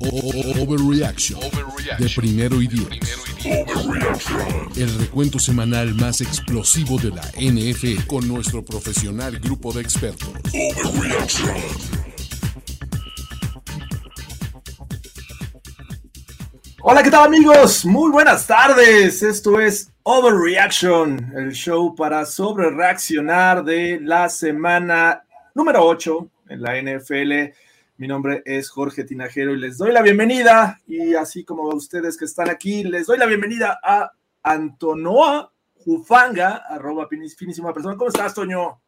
Overreaction de primero y diez. El recuento semanal más explosivo de la NFL con nuestro profesional grupo de expertos. Hola, ¿qué tal amigos? Muy buenas tardes. Esto es Overreaction, el show para sobre reaccionar de la semana número 8 en la NFL. Mi nombre es Jorge Tinajero y les doy la bienvenida. Y así como ustedes que están aquí, les doy la bienvenida a Antonoa Jufanga, arroba finísima persona. ¿Cómo estás, Toño?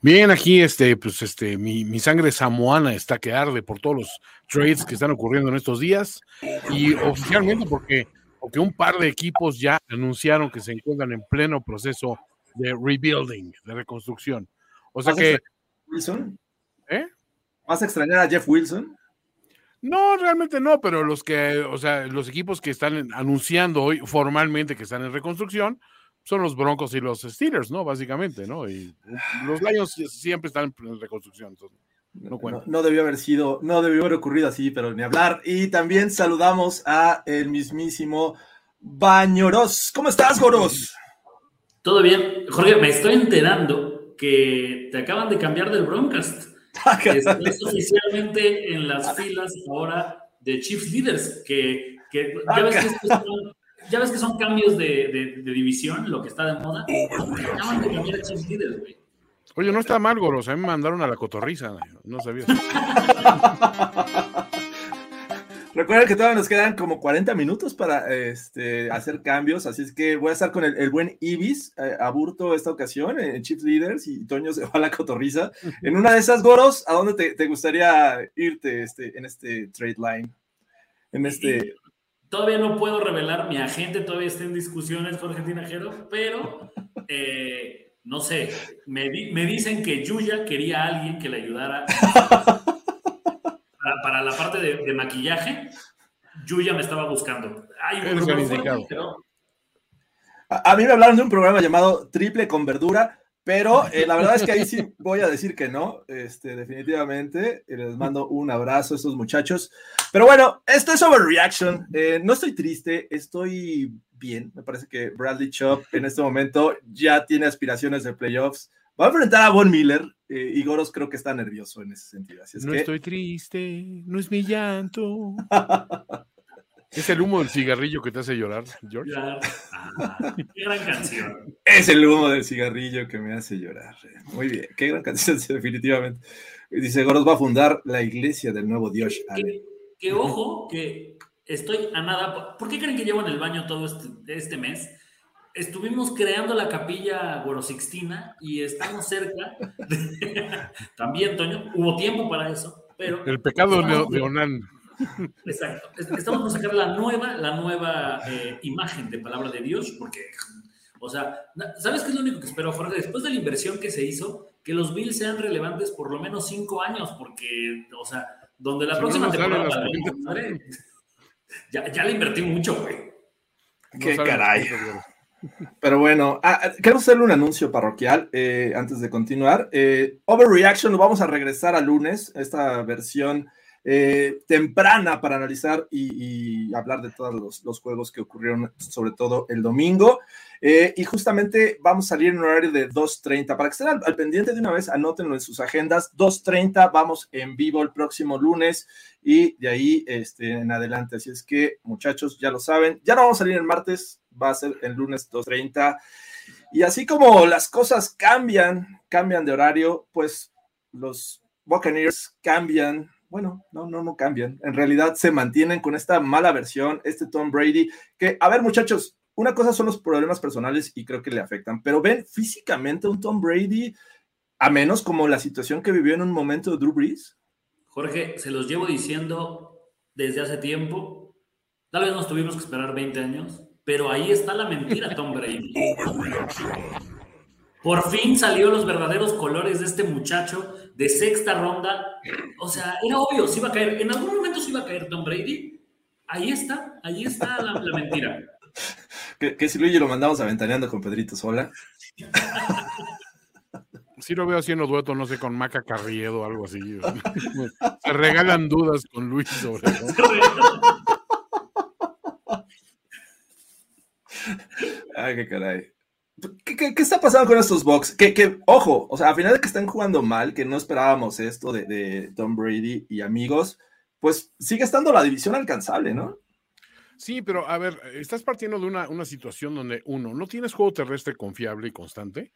Bien, aquí este, pues este, mi, mi, sangre samoana está que arde por todos los trades que están ocurriendo en estos días. Y oficialmente porque, porque un par de equipos ya anunciaron que se encuentran en pleno proceso de rebuilding, de reconstrucción. O sea que. Wilson? ¿Eh? ¿Vas a extrañar a Jeff Wilson? No, realmente no, pero los que, o sea, los equipos que están anunciando hoy formalmente que están en reconstrucción, son los Broncos y los Steelers, ¿no? Básicamente, ¿no? Y los Lions siempre están en reconstrucción. no, no, debió haber sido, no debió haber ocurrido así, pero ni hablar. Y también saludamos a el mismísimo Bañoros. ¿Cómo estás, Goros? Todo bien. Jorge, me estoy enterando que te acaban de cambiar del Broncast. Estás oficialmente en las filas ahora de Chiefs Leaders, que, que ya ves que estos son ya ves que son cambios de, de, división, lo que está de moda. Acaban de cambiar a líderes, güey. Oye, no está mal, Goros. A mí me mandaron a la cotorriza. No sabía. Recuerden que todavía nos quedan como 40 minutos para este, hacer cambios, así es que voy a estar con el, buen Ibis, eh, aburto esta ocasión en Chiefs Leaders y Toño se va a la cotorriza. En una de esas, Goros, ¿a dónde te, te gustaría irte este, en este trade line? En este... Todavía no puedo revelar, mi agente todavía está en discusiones con Tinajero, pero eh, no sé, me, me, dicen que Yuya quería a alguien que le ayudara para, la parte de, maquillaje. Yuya me estaba buscando. Hay un pero... a, a mí me hablaron de un programa llamado Triple con Verdura, pero eh, la verdad es que ahí sí voy a decir que no, este, definitivamente. Les mando un abrazo a estos muchachos. Pero bueno, esto es Overreaction. Eh, no estoy triste, estoy bien. Me parece que Bradley Chop en este momento ya tiene aspiraciones de playoffs. Va a enfrentar a Von Miller eh, y Goros creo que está nervioso en ese sentido. no estoy triste, no es mi llanto. ¿Es el humo del cigarrillo que te hace llorar, George? Ah, qué gran canción. Es el humo del cigarrillo que me hace llorar. Muy bien, qué gran canción, definitivamente. Dice, Goros va a fundar la iglesia del nuevo Dios. Que, ojo, que estoy a nada. ¿Por qué creen que llevo en el baño todo este, este mes? Estuvimos creando la capilla Gorosixtina y estamos cerca. También, Toño, hubo tiempo para eso, pero. El pecado de Onan. Exacto. Estamos por sacar la nueva, la nueva eh, imagen de palabra de Dios, porque, o sea, ¿sabes qué es lo único que espero, Jorge? Después de la inversión que se hizo, que los Bills sean relevantes por lo menos cinco años, porque, o sea, donde la próxima temporada. ya, ya le invertí mucho, güey. Qué caray. Pero bueno, ah, ah, queremos hacerle un anuncio parroquial eh, antes de continuar. Eh, Overreaction lo vamos a regresar a lunes, esta versión eh, temprana para analizar y, hablar de todos los, juegos que ocurrieron, sobre todo el domingo. Y justamente vamos a salir en un horario de 2.30. Para que estén al, pendiente de una vez, anótenlo en sus agendas. 2.30, vamos en vivo el próximo lunes y de ahí este, en adelante. Así es que, muchachos, ya lo saben. Ya no vamos a salir el martes, va a ser el lunes 2.30. Y así como las cosas cambian, cambian de horario, pues los Buccaneers cambian bueno, no, no, no cambian. En realidad se mantienen con esta mala versión, este Tom Brady, que, a ver, muchachos, una cosa son los problemas personales y creo que le afectan, pero ven físicamente un Tom Brady, a menos como la situación que vivió en un momento de Drew Brees. Jorge, se los llevo diciendo desde hace tiempo Tal vez nos tuvimos que esperar 20 años, pero ahí está la mentira, Tom Brady. Por fin salió los verdaderos colores de este muchacho de sexta ronda. O sea, era obvio, se iba a caer. En algún momento se iba a caer Tom Brady. Ahí está, ahí está la, mentira. Que, si Luigi lo mandamos aventaneando con Pedrito Sola. Sí lo veo haciendo dueto, no sé, con Maca Carriedo o algo así. Se regalan dudas con Luis sobre eso. Ay, qué caray. ¿Qué, está pasando con estos Bucks? Que, ojo, o sea, a final de que están jugando mal, que no esperábamos esto de, Tom Brady y amigos, pues sigue estando la división alcanzable, ¿no? Sí, pero a ver, estás partiendo de una, una situación donde, uno, no tienes juego terrestre confiable y constante.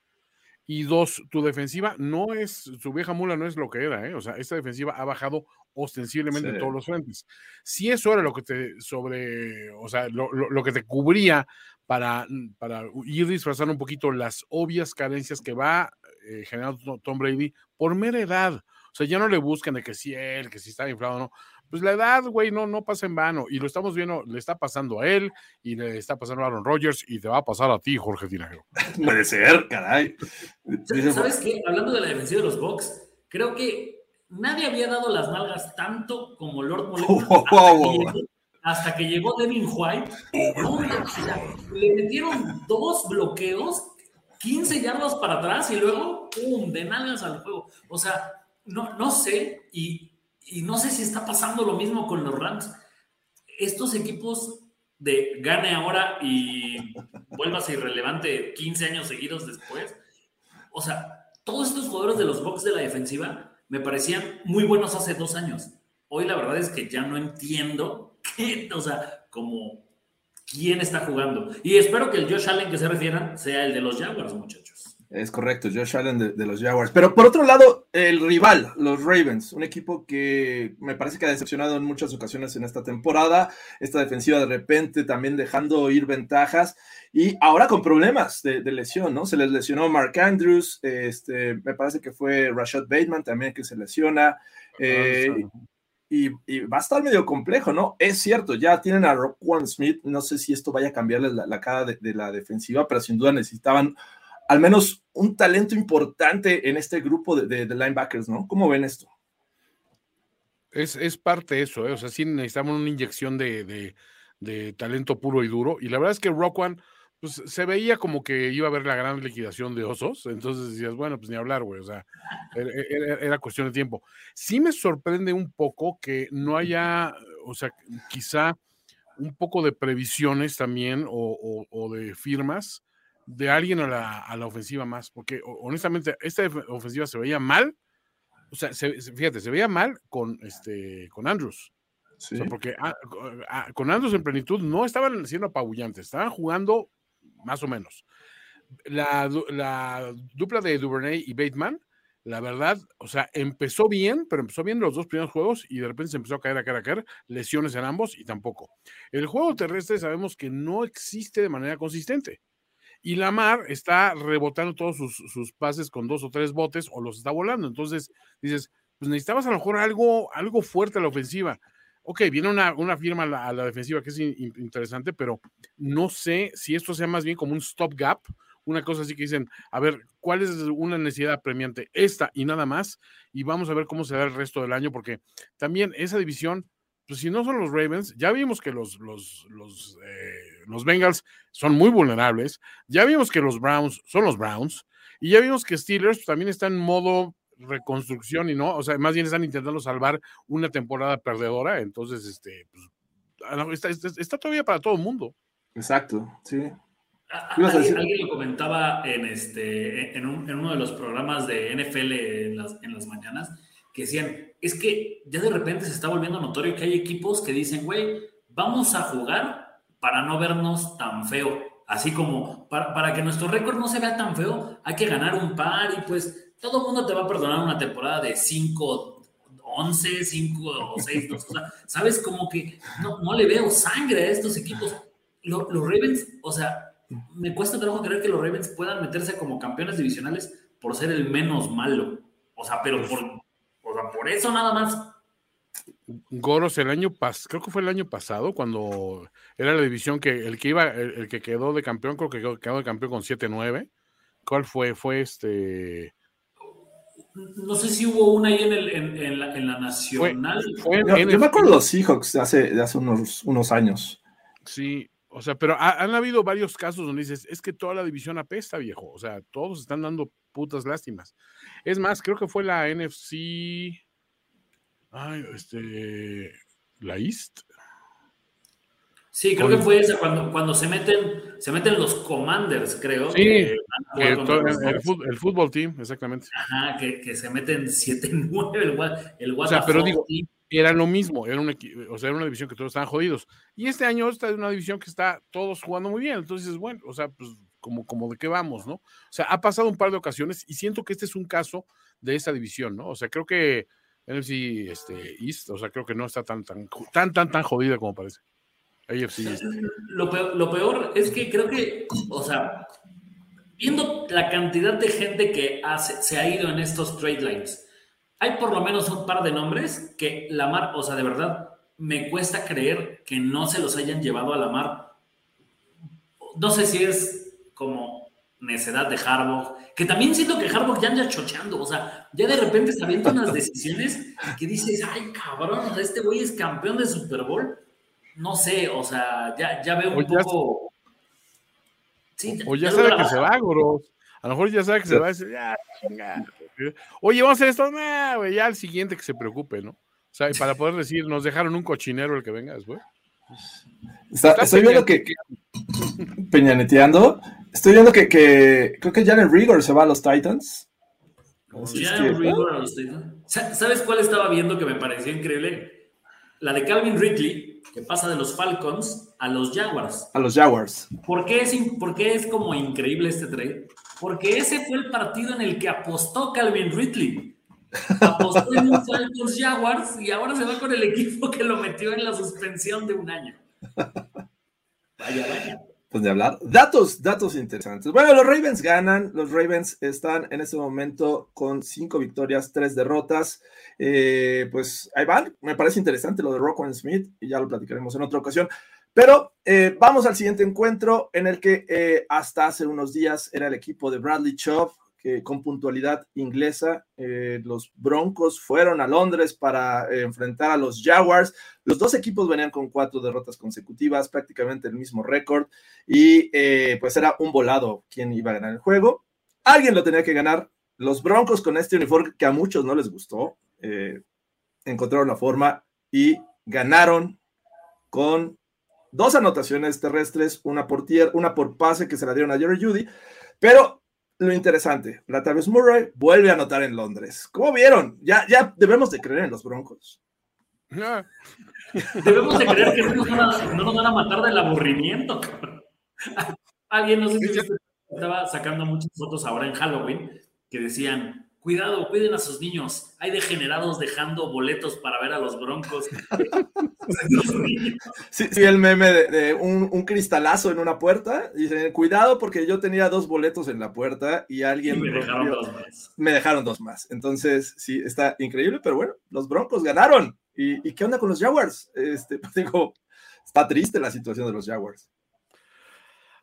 Y dos, tu defensiva no es, su vieja mula no es lo que era, ¿eh? O sea, esta defensiva ha bajado ostensiblemente en todos los frentes. Si eso era lo que te sobre, o sea, lo, lo, que te cubría para, para, ir disfrazando un poquito las obvias carencias que va eh, generando Tom Brady por mera edad. O sea, ya no le buscan de que si él, que si está inflado o no pues la edad, güey, no, no pasa en vano. Y lo estamos viendo, le está pasando a él y le está pasando a Aaron Rodgers y te va a pasar a ti, Jorge Tinajero. Puede ser, caray. ¿Sabes qué? Hablando de la defensiva de los Bucks, creo que nadie había dado las nalgas tanto como Lord Molecular hasta, que llegó Devin White. le metieron dos bloqueos, 15 yardas para atrás y luego, ¡pum!, de nalgas al juego. O sea, no, no sé, y y no sé si está pasando lo mismo con los Rams. Estos equipos de gane ahora y vuelvas irrelevante 15 años seguidos después. O sea, todos estos jugadores de los Bucks de la defensiva me parecían muy buenos hace dos años. Hoy la verdad es que ya no entiendo qué, o sea, como quién está jugando. Y espero que el Josh Allen que se refieran sea el de los Jaguars, muchachos. Es correcto, Josh Allen de, los Jaguars. Pero por otro lado, el rival, los Ravens, un equipo que me parece que ha decepcionado en muchas ocasiones en esta temporada. Esta defensiva de repente también dejando ir ventajas y ahora con problemas de, lesión, ¿no? Se les lesionó Mark Andrews, este, me parece que fue Rashad Bateman también que se lesiona. Eh, y, va a estar medio complejo, ¿no? Es cierto, ya tienen a Roquan Smith, no sé si esto vaya a cambiarles la, cara de la defensiva, pero sin duda necesitaban al menos un talento importante en este grupo de, linebackers, ¿no? ¿Cómo ven esto? Es, parte de eso, ¿eh? o sea, sí necesitamos una inyección de, talento puro y duro. Y la verdad es que Rock One, pues se veía como que iba a haber la gran liquidación de osos. Entonces decías, bueno, pues ni hablar, güey. O sea, era, cuestión de tiempo. Sí me sorprende un poco que no haya, o sea, quizá un poco de previsiones también o de firmas de alguien a la, ofensiva más, porque honestamente esta ofensiva se veía mal, o sea, fíjate, se veía mal con, este, con Andrews. porque ah, ah, con Andrews en plenitud no estaban siendo apabullantes, estaban jugando más o menos. La, dupla de Duvernay y Bateman, la verdad, o sea, empezó bien, pero empezó bien los dos primeros juegos y de repente se empezó a caer, a caer, a caer, lesiones en ambos y tampoco. El juego terrestre sabemos que no existe de manera consistente. Y Lamar está rebotando todos sus, pases con dos o tres botes o los está volando. Entonces dices, pues necesitabas a lo mejor algo, algo fuerte a la ofensiva. Ok, viene una, una firma a la, defensiva que es interesante, pero no sé si esto sea más bien como un stop gap, una cosa así que dicen, a ver, ¿cuál es una necesidad premiante? Esta y nada más, y vamos a ver cómo se da el resto del año, porque también esa división pues si no son los Ravens, ya vimos que los, los, los, eh, los, Bengals son muy vulnerables, ya vimos que los Browns son los Browns, y ya vimos que Steelers también está en modo reconstrucción y no, o sea, más bien están intentando salvar una temporada perdedora, entonces, este, pues, ah, está, todavía para todo el mundo. Exacto, sí. ¿Alguien, alguien, lo comentaba en, este, en, uno de los programas de NFL en las, en las mañanas, que decían, es que ya de repente se está volviendo notorio que hay equipos que dicen, güey, vamos a jugar para no vernos tan feo. Así como para, que nuestro récord no se vea tan feo, hay que ganar un par y pues todo el mundo te va a perdonar una temporada de 5, 11, 5 o 6. o sea, ¿sabes? Como que no, no, le veo sangre a estos equipos. los Ravens, o sea, me cuesta trabajo creer que los Ravens puedan meterse como campeones divisionales por ser el menos malo. O sea, pero por, por eso nada más. Goros el año pasado, creo que fue el año pasado, cuando era la división que el que iba, el, que quedó de campeón, creo que quedó, de campeón con 7-9. ¿Cuál fue? Fue este. No sé si hubo una ahí en, el, en, la, en la, nacional. yo, me acuerdo de los Seahawks de hace, de hace unos, unos años. Sí, o sea, pero han habido varios casos donde dices, es que toda la división apesta, viejo. O sea, todos están dando putas lástimas. Es más, creo que fue la NFC. Ay, este. La East. Sí, creo que fue esa, cuando, cuando se meten, se meten los commanders, creo. Sí, el, fútbol, team, exactamente. Ajá, que, se meten 7-9 el, el O sea, pero digo, era lo mismo, era, un, o sea, era una división que todos estaban jodidos. Y este año está en una división que está todos jugando muy bien. Entonces, bueno, o sea, pues como, como de qué vamos, ¿no? O sea, ha pasado un par de ocasiones y siento que este es un caso de esa división, ¿no? O sea, creo que NFC este, East, o sea, creo que no está tan, tan, tan, tan, tan jodida como parece. AFC Lo peor, lo peor es que creo que, o sea, viendo la cantidad de gente que se ha ido en estos trade lines, hay por lo menos un par de nombres que la mar, o sea, de verdad, me cuesta creer que no se los hayan llevado a la mar. No sé si es como necedad de Harbaugh, que también siento que Harbaugh ya anda chocheando, o sea, ya de repente está viendo unas decisiones que dices, ay cabrón, este güey es campeón de Super Bowl. No sé, o sea, ya, ya veo un poco. o, ya, sabe que se va, Goros. A lo mejor ya sabe que se va a decir, ya, Oye, vamos a hacer esto, ya al siguiente que se preocupe, ¿no? O sea, para poder decir, nos dejaron un cochinero el que venga después. estoy viendo que, peñaneteando, estoy viendo que, que creo que Janet Rigor se va a los Titans. Janet Rigor a los Titans. ¿Sabes cuál estaba viendo que me pareció increíble? La de Calvin Ridley, que pasa de los Falcons a los Jaguars. A los Jaguars. ¿Por qué es, por qué es como increíble este trade? Porque ese fue el partido en el que apostó Calvin Ridley. Apostó en un Falcons Jaguars y ahora se va con el equipo que lo metió en la suspensión de un año. Vaya, vaya. Pues de hablar. Datos, datos interesantes. Bueno, los Ravens ganan. Los Ravens están en este momento con cinco victorias, tres derrotas. Eh, pues ahí van. Me parece interesante lo de Rockwell Smith y ya lo platicaremos en otra ocasión. Pero eh, vamos al siguiente encuentro en el que eh, hasta hace unos días era el equipo de Bradley Chubb, con puntualidad inglesa, eh, los Broncos fueron a Londres para enfrentar a los Jaguars. Los dos equipos venían con cuatro derrotas consecutivas, prácticamente el mismo récord, y pues era un volado quién iba a ganar el juego. Alguien lo tenía que ganar. Los Broncos con este uniforme que a muchos no les gustó, encontraron la forma y ganaron con dos anotaciones terrestres, una por tier, una por pase que se la dieron a Jerry Judy, pero lo interesante, Latavius Murray vuelve a anotar en Londres. ¿Cómo vieron? Ya, ya debemos de creer en los Broncos. Debemos de creer que no nos, van a, no nos van a matar del aburrimiento. Alguien, no sé si estaba sacando muchas fotos ahora en Halloween que decían, Cuidado, cuiden a sus niños. Hay degenerados dejando boletos para ver a los broncos. sí, sí, el meme de, un, cristalazo en una puerta. Dice, cuidado porque yo tenía dos boletos en la puerta y alguien... me dejaron dos más. Me dejaron dos más. Entonces, sí, está increíble, pero bueno, los broncos ganaron. ¿Y, qué onda con los Jaguars? Este, digo, está triste la situación de los Jaguars.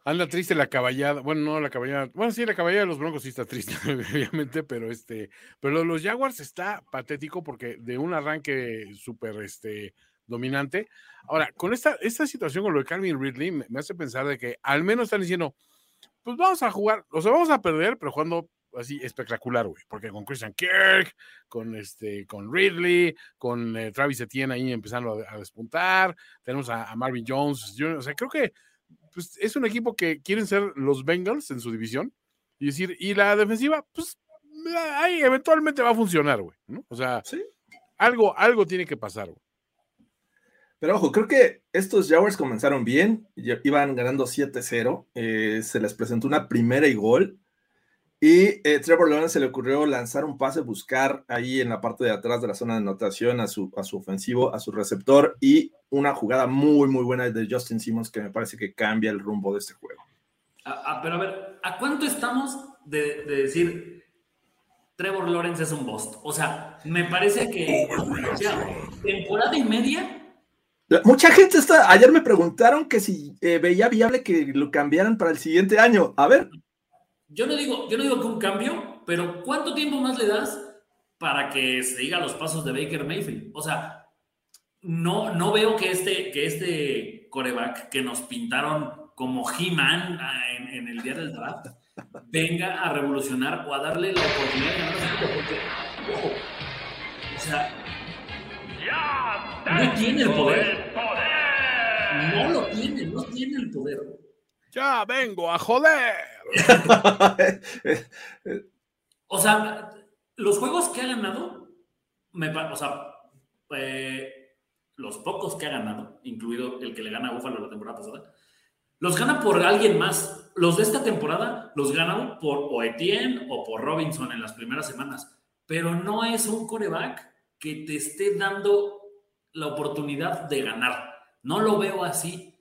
Anda triste la caballada. Bueno, no la caballada. Bueno, sí, la caballada de los Broncos sí está triste, obviamente, pero este, pero los Jaguars está patético porque de un arranque súper este, dominante. Ahora, con esta, esta situación con lo de Calvin Ridley, me, hace pensar de que al menos están diciendo, pues vamos a jugar, o sea, vamos a perder, pero jugando así espectacular, güey, porque con Christian Kirk, con este, con Ridley, con eh, Travis Etienne ahí empezando a, despuntar, tenemos a, a Marvin Jones, o sea, creo que pues es un equipo que quieren ser los Bengals en su división. Y decir, y la defensiva, pues ahí eventualmente va a funcionar, güey, ¿no? O sea, algo, algo tiene que pasar, güey. Pero ojo, creo que estos Jaguars comenzaron bien, iban ganando 7-0, eh, se les presentó una primera y gol, y eh, Trevor Lawrence se le ocurrió lanzar un pase, buscar ahí en la parte de atrás de la zona de anotación a su, a su ofensivo, a su receptor y una jugada muy, muy buena de Justin Simmons que me parece que cambia el rumbo de este juego. pero a ver, ¿a cuánto estamos de, decir Trevor Lawrence es un bust. O sea, me parece que temporada y media. Mucha gente está. Ayer me preguntaron que si eh, veía viable que lo cambiaran para el siguiente año. A ver. Yo no digo, yo no digo que un cambio, pero ¿cuánto tiempo más le das para que se diga los pasos de Baker Mayfield? O sea, no, no veo que este, que este coreback que nos pintaron como He-Man ah, en, el día del draft venga a revolucionar o a darle la oportunidad de ganar porque, o sea, no tiene el poder. No lo tiene, no tiene el poder. Ya vengo a joder. o sea, los juegos que ha ganado, me, o sea, eh, los pocos que ha ganado, incluido el que le gana a Buffalo la temporada pasada, los gana por alguien más. Los de esta temporada los ganaron por o o por Robinson en las primeras semanas, pero no es un coreback que te esté dando la oportunidad de ganar. No lo veo así.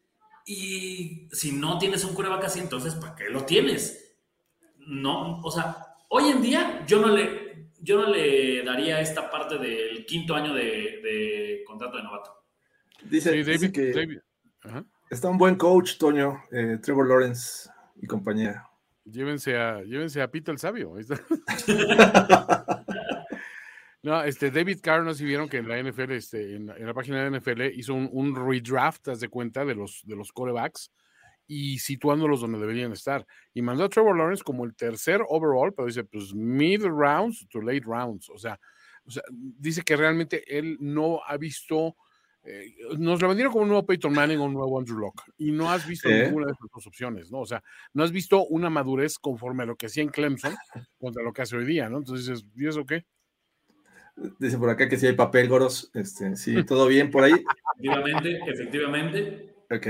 Y si no tienes un coreback así, entonces ¿para qué lo tienes? No, o sea, hoy en día yo no le, yo no le daría esta parte del quinto año de, contrato de novato. Dice, David, que está un buen coach, Toño, eh, Trevor Lawrence y compañía. Llévense a, llévense a Pito el Sabio. no, este David Carr, no si vieron que en la NFL, este, en, la página de NFL hizo un, un, redraft, haz de cuenta, de los, de los corebacks y situándolos donde deberían estar. Y mandó a Trevor Lawrence como el tercer overall, pero dice, pues mid rounds to late rounds. O sea, o sea dice que realmente él no ha visto eh, nos lo vendieron como un nuevo Peyton Manning o un nuevo Andrew Locke y no has visto ninguna de esas dos opciones, ¿no? O sea, no has visto una madurez conforme a lo que hacía en Clemson contra lo que hace hoy día, ¿no? Entonces dices, ¿y eso qué? Dice por acá que si hay papel, Goros. Este, sí, todo bien por ahí. Efectivamente, efectivamente. Ok,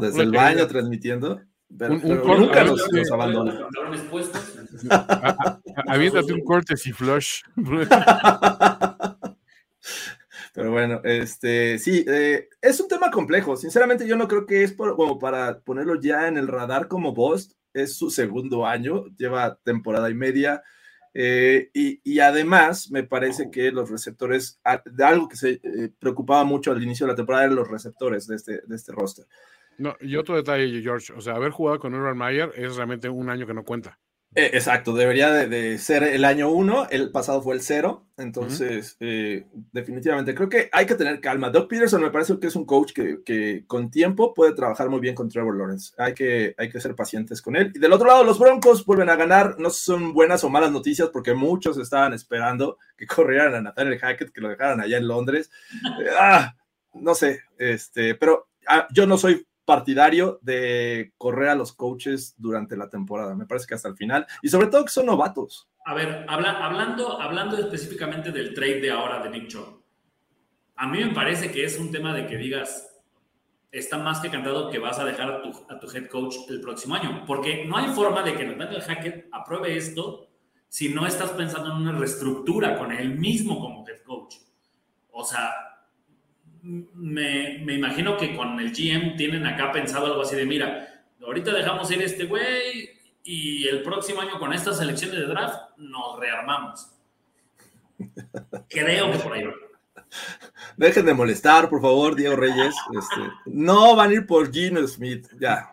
desde el baño transmitiendo. Pero, nunca nos, abandona. Aviéntate un corte y flush. Pero bueno, este, sí, eh, es un tema complejo. Sinceramente, yo no creo que es como para ponerlo ya en el radar como Bost. Es su segundo año, lleva temporada y media. Eh, y, además, me parece que los receptores, de algo que se eh, preocupaba mucho al inicio de la temporada, eran los receptores de este, de este roster. No, y otro detalle, George, o sea, haber jugado con Urban Meyer es realmente un año que no cuenta. Eh, exacto, debería de, ser el año uno, el pasado fue el cero, entonces eh, definitivamente creo que hay que tener calma. Doug Peterson me parece que es un coach que, con tiempo puede trabajar muy bien con Trevor Lawrence, hay que, hay que ser pacientes con él. Y del otro lado, los Broncos vuelven a ganar, no son buenas o malas noticias porque muchos estaban esperando que corrieran a Nathaniel Hackett, que lo dejaran allá en Londres. Eh, ah, no sé, este, pero ah, yo no soy partidario de correr a los coaches durante la temporada. Me parece que hasta el final. Y sobre todo que son novatos. A ver, hablando, hablando específicamente del trade de ahora de Nick Chubb, a mí me parece que es un tema de que digas, está más que cantado que vas a dejar a tu, a tu head coach el próximo año. Porque no hay forma de que Nathaniel Hackett apruebe esto si no estás pensando en una reestructura con él mismo como head coach. O sea, me, imagino que con el GM tienen acá pensado algo así de, mira, ahorita dejamos ir este güey y el próximo año con estas elecciones de draft nos rearmamos. Creo que por ahí va. Dejen de molestar, por favor, Diego Reyes. Este, no van a ir por Gino Smith, ya.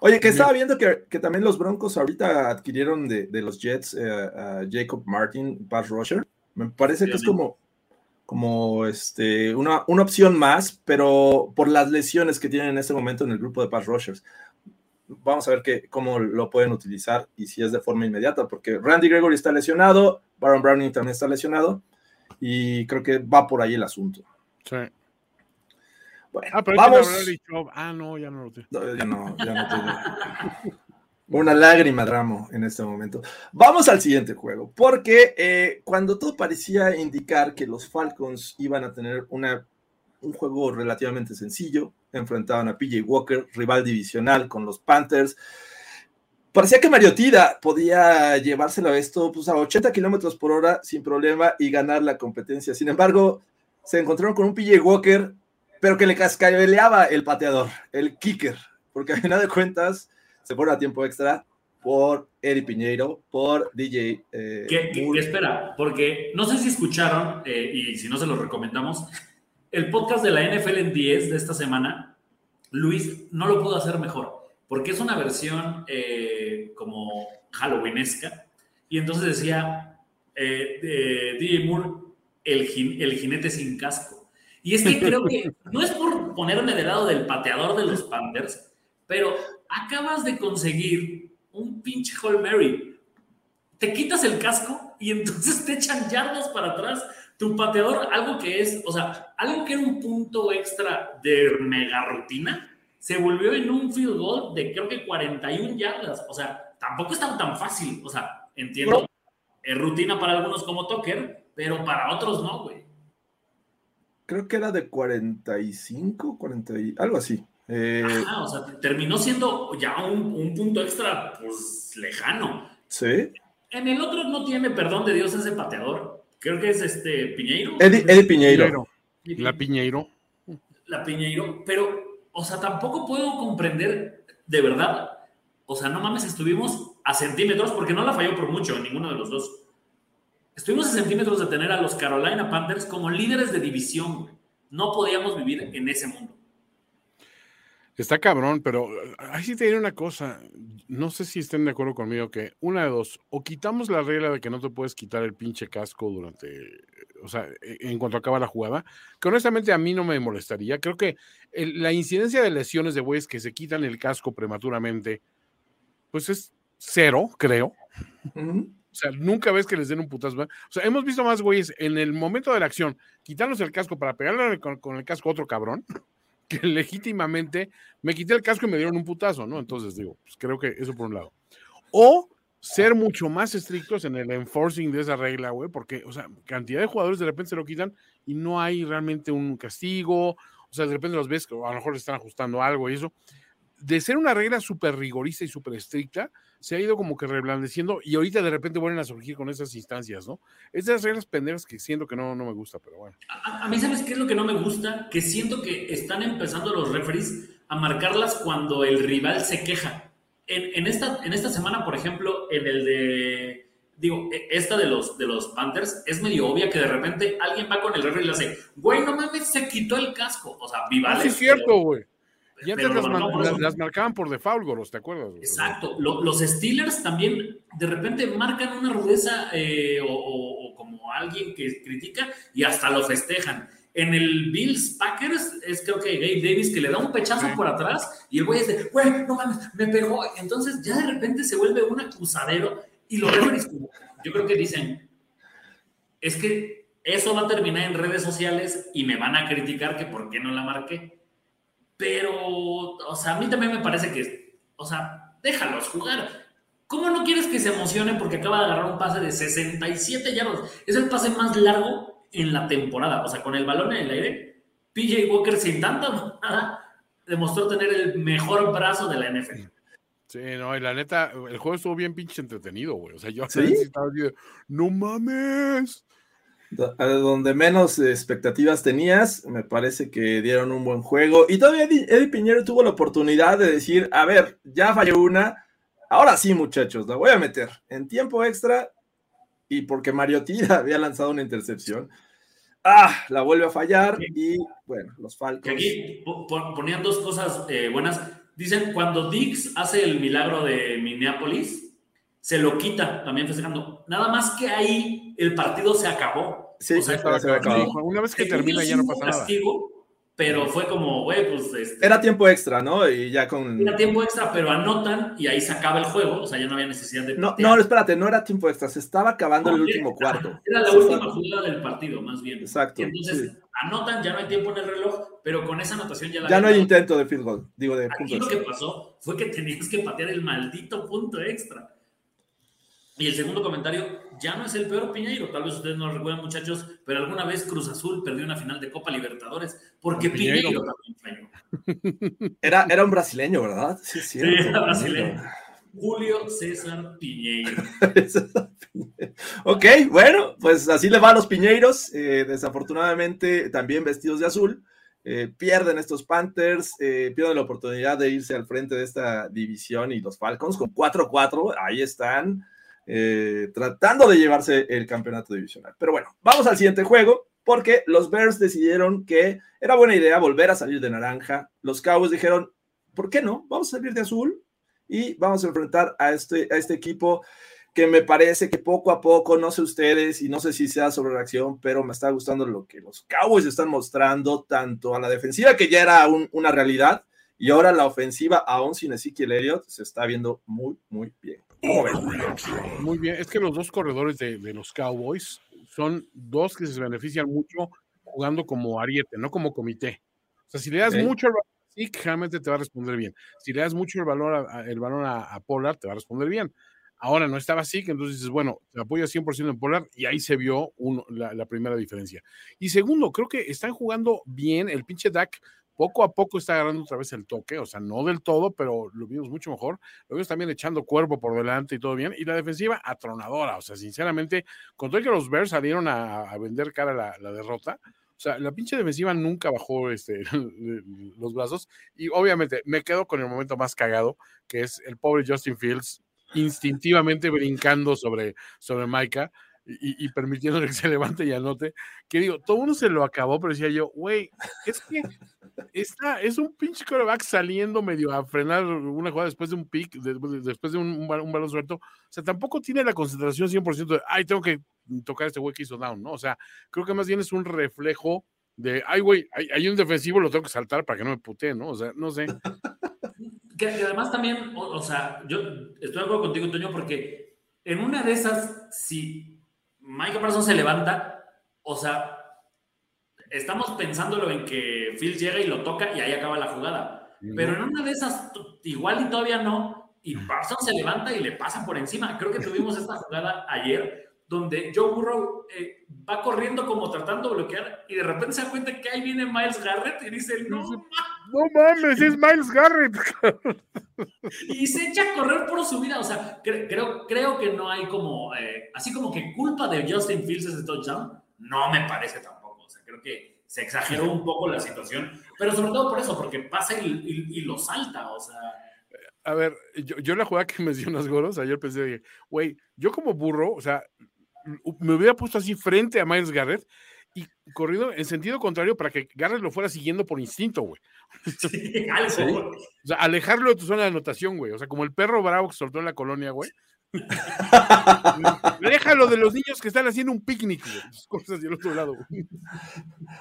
Oye, que estaba viendo que, también los Broncos ahorita adquirieron de, los Jets eh, a Jacob Martin, Pass Rusher. Me parece que es como, como este, una, una, opción más, pero por las lesiones que tienen en este momento en el grupo de pass rushers. Vamos a ver que, cómo lo pueden utilizar y si es de forma inmediata, porque Randy Gregory está lesionado, Baron Browning también está lesionado, y creo que va por ahí el asunto. Sí. Bueno, ah, pero vamos. Ah, no, ya no lo tengo. No, ya no, ya no tengo. Una lágrima Ramo en este momento. Vamos al siguiente juego, porque eh, cuando todo parecía indicar que los Falcons iban a tener una, un juego relativamente sencillo, enfrentaban a PJ Walker, rival divisional con los Panthers. Parecía que Mariotida podía llevárselo a esto pues, a 80 kilómetros por hora sin problema y ganar la competencia. Sin embargo, se encontraron con un PJ Walker, pero que le cascabeleaba el pateador, el kicker, porque a final de cuentas se pone a tiempo extra por Eddie Piñeiro, por DJ. Eh, espera, porque no sé si escucharon, eh, y si no se los recomendamos, el podcast de la NFL en 10 de esta semana, Luis no lo pudo hacer mejor, porque es una versión eh, como Halloweenesca, y entonces decía eh, DJ Moore, el, el jinete sin casco. Y es que creo que no es por ponerme del lado del pateador de los Panthers, pero acabas de conseguir un pinche Hall Mary. Te quitas el casco y entonces te echan yardas para atrás. Tu pateador, algo que es, o sea, algo que era un punto extra de mega rutina, se volvió en un field goal de creo que 41 yardas. O sea, tampoco estaba tan fácil. O sea, entiendo, es rutina para algunos como Tucker, pero para otros no, güey. Creo que era de 45, 40, algo así. Eh, o sea, terminó siendo ya un, punto extra, pues lejano. Sí. En el otro no tiene perdón de Dios ese pateador. Creo que es este Piñeiro. Eddie, Piñeiro. La Piñeiro. La Piñeiro. Pero, o sea, tampoco puedo comprender de verdad. O sea, no mames, estuvimos a centímetros, porque no la falló por mucho en ninguno de los dos. Estuvimos a centímetros de tener a los Carolina Panthers como líderes de división. No podíamos vivir en ese mundo. Está cabrón, pero ahí sí te diré una cosa. No sé si estén de acuerdo conmigo que una de dos, o quitamos la regla de que no te puedes quitar el pinche casco durante, o sea, e, en cuanto acaba la jugada, que honestamente a mí no me molestaría. Creo que la incidencia de lesiones de güeyes que se quitan el casco prematuramente, pues es cero, creo. O sea, nunca ves que les den un putazo. O sea, hemos visto más güeyes en el momento de la acción quitarnos el casco para pegarle con, con el casco a otro cabrón que legítimamente me quité el casco y me dieron un putazo, ¿no? Entonces digo, pues creo que eso por un lado. O ser mucho más estrictos en el enforcing de esa regla, güey, porque, o sea, cantidad de jugadores de repente se lo quitan y no hay realmente un castigo, o sea, de repente los ves que a lo mejor están ajustando algo y eso. De ser una regla súper rigorista y súper estricta, se ha ido como que reblandeciendo y ahorita de repente vuelven a surgir con esas instancias, ¿no? Esas reglas pendejas que siento que no, no me gusta, pero bueno. A, mí, ¿sabes qué es lo que no me gusta? Que siento que están empezando los referees a marcarlas cuando el rival se queja. En, esta, en esta semana, por ejemplo, en el de digo, e, esta de los, de los Panthers es medio obvia que de repente alguien va con el referee y le hace, güey, no mames, se quitó el casco. O sea, Vivales. Sí, es cierto, güey. Y antes las, marcaban por default, Goros, ¿te acuerdas? Exacto. los Steelers también de repente marcan una rudeza eh, o, como alguien que critica y hasta lo festejan. En el Bills Packers es creo que Gabe Davis que le da un pechazo por atrás y el güey dice, güey, no mames, me pegó. Entonces ya de repente se vuelve un acusadero y los referees, yo creo que dicen, es que eso va a terminar en redes sociales y me van a criticar que por qué no la marqué. Pero, o sea, a mí también me parece que, o sea, déjalos jugar. ¿Cómo no quieres que se emocione porque acaba de agarrar un pase de 67 yardas? Es el pase más largo en la temporada. O sea, con el balón en el aire, PJ Walker sin tanta nada demostró tener el mejor brazo de la NFL. Sí, no, y la neta, el juego estuvo bien pinche entretenido, güey. O sea, yo ¿Sí? estaba no mames donde menos expectativas tenías, me parece que dieron un buen juego. Y todavía Eddie Piñero tuvo la oportunidad de decir, a ver, ya falló una, ahora sí muchachos, la voy a meter en tiempo extra y porque Mariotida había lanzado una intercepción. Ah, la vuelve a fallar y bueno, los Falcons. Aquí ponían dos cosas eh, buenas. Dicen, cuando Dix hace el milagro de Minneapolis, se lo quita también festejando. Nada más que ahí el partido se acabó. Sí, Una vez que termina ya no pasa nada. Pero fue como, güey, pues. Este, era tiempo extra, ¿no? Y ya con. Era tiempo extra, pero anotan y ahí se acaba el juego. O sea, ya no había necesidad de. No, no, espérate, no era tiempo extra, se estaba acabando el último cuarto. Era la última jugada del partido, más bien. Exacto. entonces anotan, ya no hay tiempo en el reloj, pero con esa anotación ya la. Ya no hay intento de field goal, digo, de Aquí lo que pasó fue que tenías que patear el maldito punto extra. Y el segundo comentario, ya no es el peor Piñeiro, tal vez ustedes no lo recuerdan muchachos, pero alguna vez Cruz Azul perdió una final de Copa Libertadores porque Piñeiro, también falló. Era, era un brasileño, ¿verdad? Sí, sí era brasileño. Julio César Piñeiro. ok, bueno, pues así le va a los Piñeiros, eh, desafortunadamente también vestidos de azul. eh, pierden estos Panthers, eh, pierden la oportunidad de irse al frente de esta división y los Falcons con 4-4, ahí están eh, tratando de llevarse el campeonato divisional. Pero bueno, vamos al siguiente juego porque los Bears decidieron que era buena idea volver a salir de naranja. Los Cowboys dijeron, ¿por qué no? Vamos a salir de azul y vamos a enfrentar a este, a este equipo que me parece que poco a poco, no sé ustedes y no sé si sea sobre reacción, pero me está gustando lo que los Cowboys están mostrando, tanto a la defensiva, que ya era una realidad, y ahora la ofensiva, aún sin Ezekiel Elliott, se está viendo muy, muy bien. Muy bien, es que los dos corredores de, los Cowboys son dos que se benefician mucho jugando como ariete, no como comité. O sea, si le das mucho al sí, realmente te va a responder bien. Si le das mucho el valor a, el balón a, a Pollard, te va a responder bien Ahora no estaba así, que entonces dices, bueno, te apoya 100% en Polar y ahí se vio la, primera diferencia. Y segundo, creo que están jugando bien. El pinche Dak poco a poco está agarrando otra vez el toque, o sea, no del todo, pero lo vimos mucho mejor. Lo vimos también echando cuerpo por delante y todo bien. Y la defensiva atronadora, o sea, sinceramente, con todo que los Bears salieron a, vender cara la, la derrota, o sea, la pinche defensiva nunca bajó este, los brazos. Y obviamente me quedo con el momento más cagado, que es el pobre Justin Fields instintivamente brincando sobre, sobre Maika y, permitiéndole que se levante y anote. Que digo, todo uno se lo acabó, pero decía yo, güey, es que está, es un pinche coreback saliendo medio a frenar una jugada después de un pick, después de un, un, balón suelto. O sea, tampoco tiene la concentración 100% de, ay, tengo que tocar este güey que hizo down, ¿no? O sea, creo que más bien es un reflejo de, ay, güey, hay, un defensivo, lo tengo que saltar para que no me putee, ¿no? O sea, no sé. Que, además también, o, sea, yo estoy de acuerdo contigo, Toño, porque en una de esas, si Michael Parsons se levanta, o sea, estamos pensándolo en que Phil llega y lo toca y ahí acaba la jugada. Pero en una de esas, igual y todavía no, y Parsons se levanta y le pasa por encima. Creo que tuvimos esta jugada ayer donde Joe Burrow eh, va corriendo como tratando de bloquear y de repente se da cuenta que ahí viene Miles Garrett y dice, no, no mames, es Miles Garrett. y se echa a correr por su vida. O sea, creo, creo que no hay como, eh, así como que culpa de Justin Fields ese touchdown, no me parece tampoco. O sea, creo que se exageró un poco la situación, pero sobre todo por eso, porque pasa y, lo salta, o sea. A ver, yo, yo la jugada que mencionas, Goros, ayer pensé, güey, yo como burro, o sea, me hubiera puesto así frente a Miles Garrett y corrido en sentido contrario para que Garrett lo fuera siguiendo por instinto, güey. O sea, alejarlo de tu zona de anotación, güey. O sea, como el perro bravo que soltó en la colonia, güey. Déjalo de los niños que están haciendo un picnic, güey. Cosas del otro lado, güey.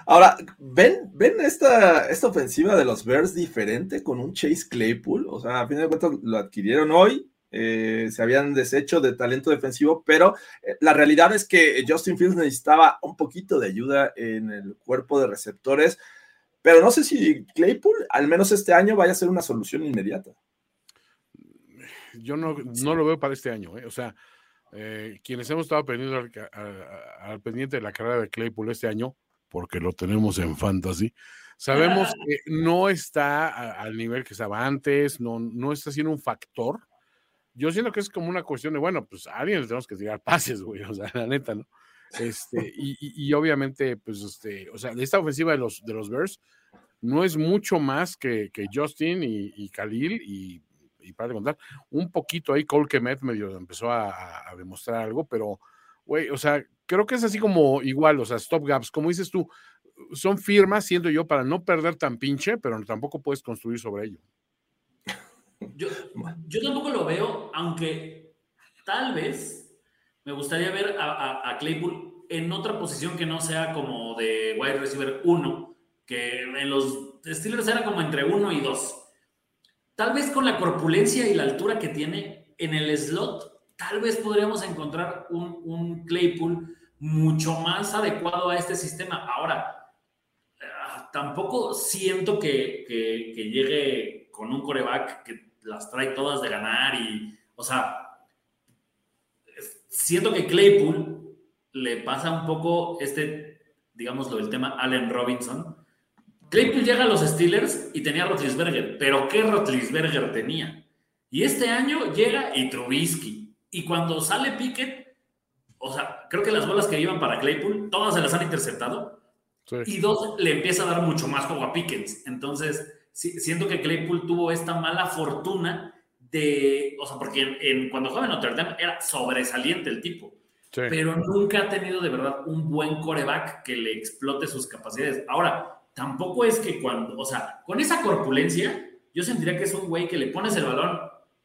Ahora, ¿ven, ven esta, esta ofensiva de los Bears diferente con un Chase Claypool? O sea, a fin de cuentas lo adquirieron hoy, eh, se habían deshecho de talento defensivo, pero eh, la realidad es que Justin Fields necesitaba un poquito de ayuda en el cuerpo de receptores, pero no sé si Claypool, al menos este año, vaya a ser una solución inmediata. Yo no, no lo veo para este año, ¿eh? o sea, quienes hemos estado pendiendo al, pendiente de la carrera de Claypool este año, porque lo tenemos en fantasy, sabemos que no está al nivel que estaba antes, no, no está siendo un factor yo siento que es como una cuestión de, bueno, pues a alguien le tenemos que tirar pases, güey, o sea, la neta, ¿no? Este, y, y, obviamente, pues, este, o sea, esta ofensiva de los, de los Bears no es mucho más que, que Justin y, y Khalil y, para de contar, un poquito ahí Cole Kemet medio empezó a, a demostrar algo, pero, güey, o sea, creo que es así como igual, o sea, stop gaps, como dices tú, son firmas, siento yo, para no perder tan pinche, pero tampoco puedes construir sobre ello. Yo, yo tampoco lo veo, aunque tal vez me gustaría ver a, Claypool en otra posición que no sea como de wide receiver 1, que en los Steelers era como entre 1 y 2. Tal vez con la corpulencia y la altura que tiene en el slot, tal vez podríamos encontrar un, un Claypool mucho más adecuado a este sistema. Ahora, ah, tampoco siento que, que, que llegue con un coreback que las trae todas de ganar y, o sea, siento que Claypool le pasa un poco este, digámoslo, el tema Allen Robinson. Claypool llega a los Steelers y tenía Rotlisberger, pero ¿qué Rotlisberger tenía? Y este año llega y Trubisky. Y cuando sale Pickett, o sea, creo que las bolas que iban para Claypool, todas se las han interceptado. Y dos, le empieza a dar mucho más juego a Pickens. Entonces, siento que Claypool tuvo esta mala fortuna de, o sea, porque en, cuando jugaba en Notre Dame era sobresaliente el tipo, pero nunca ha tenido de verdad un buen coreback que le explote sus capacidades. Ahora, tampoco es que cuando, o sea, con esa corpulencia, yo sentiría que es un güey que le pones el balón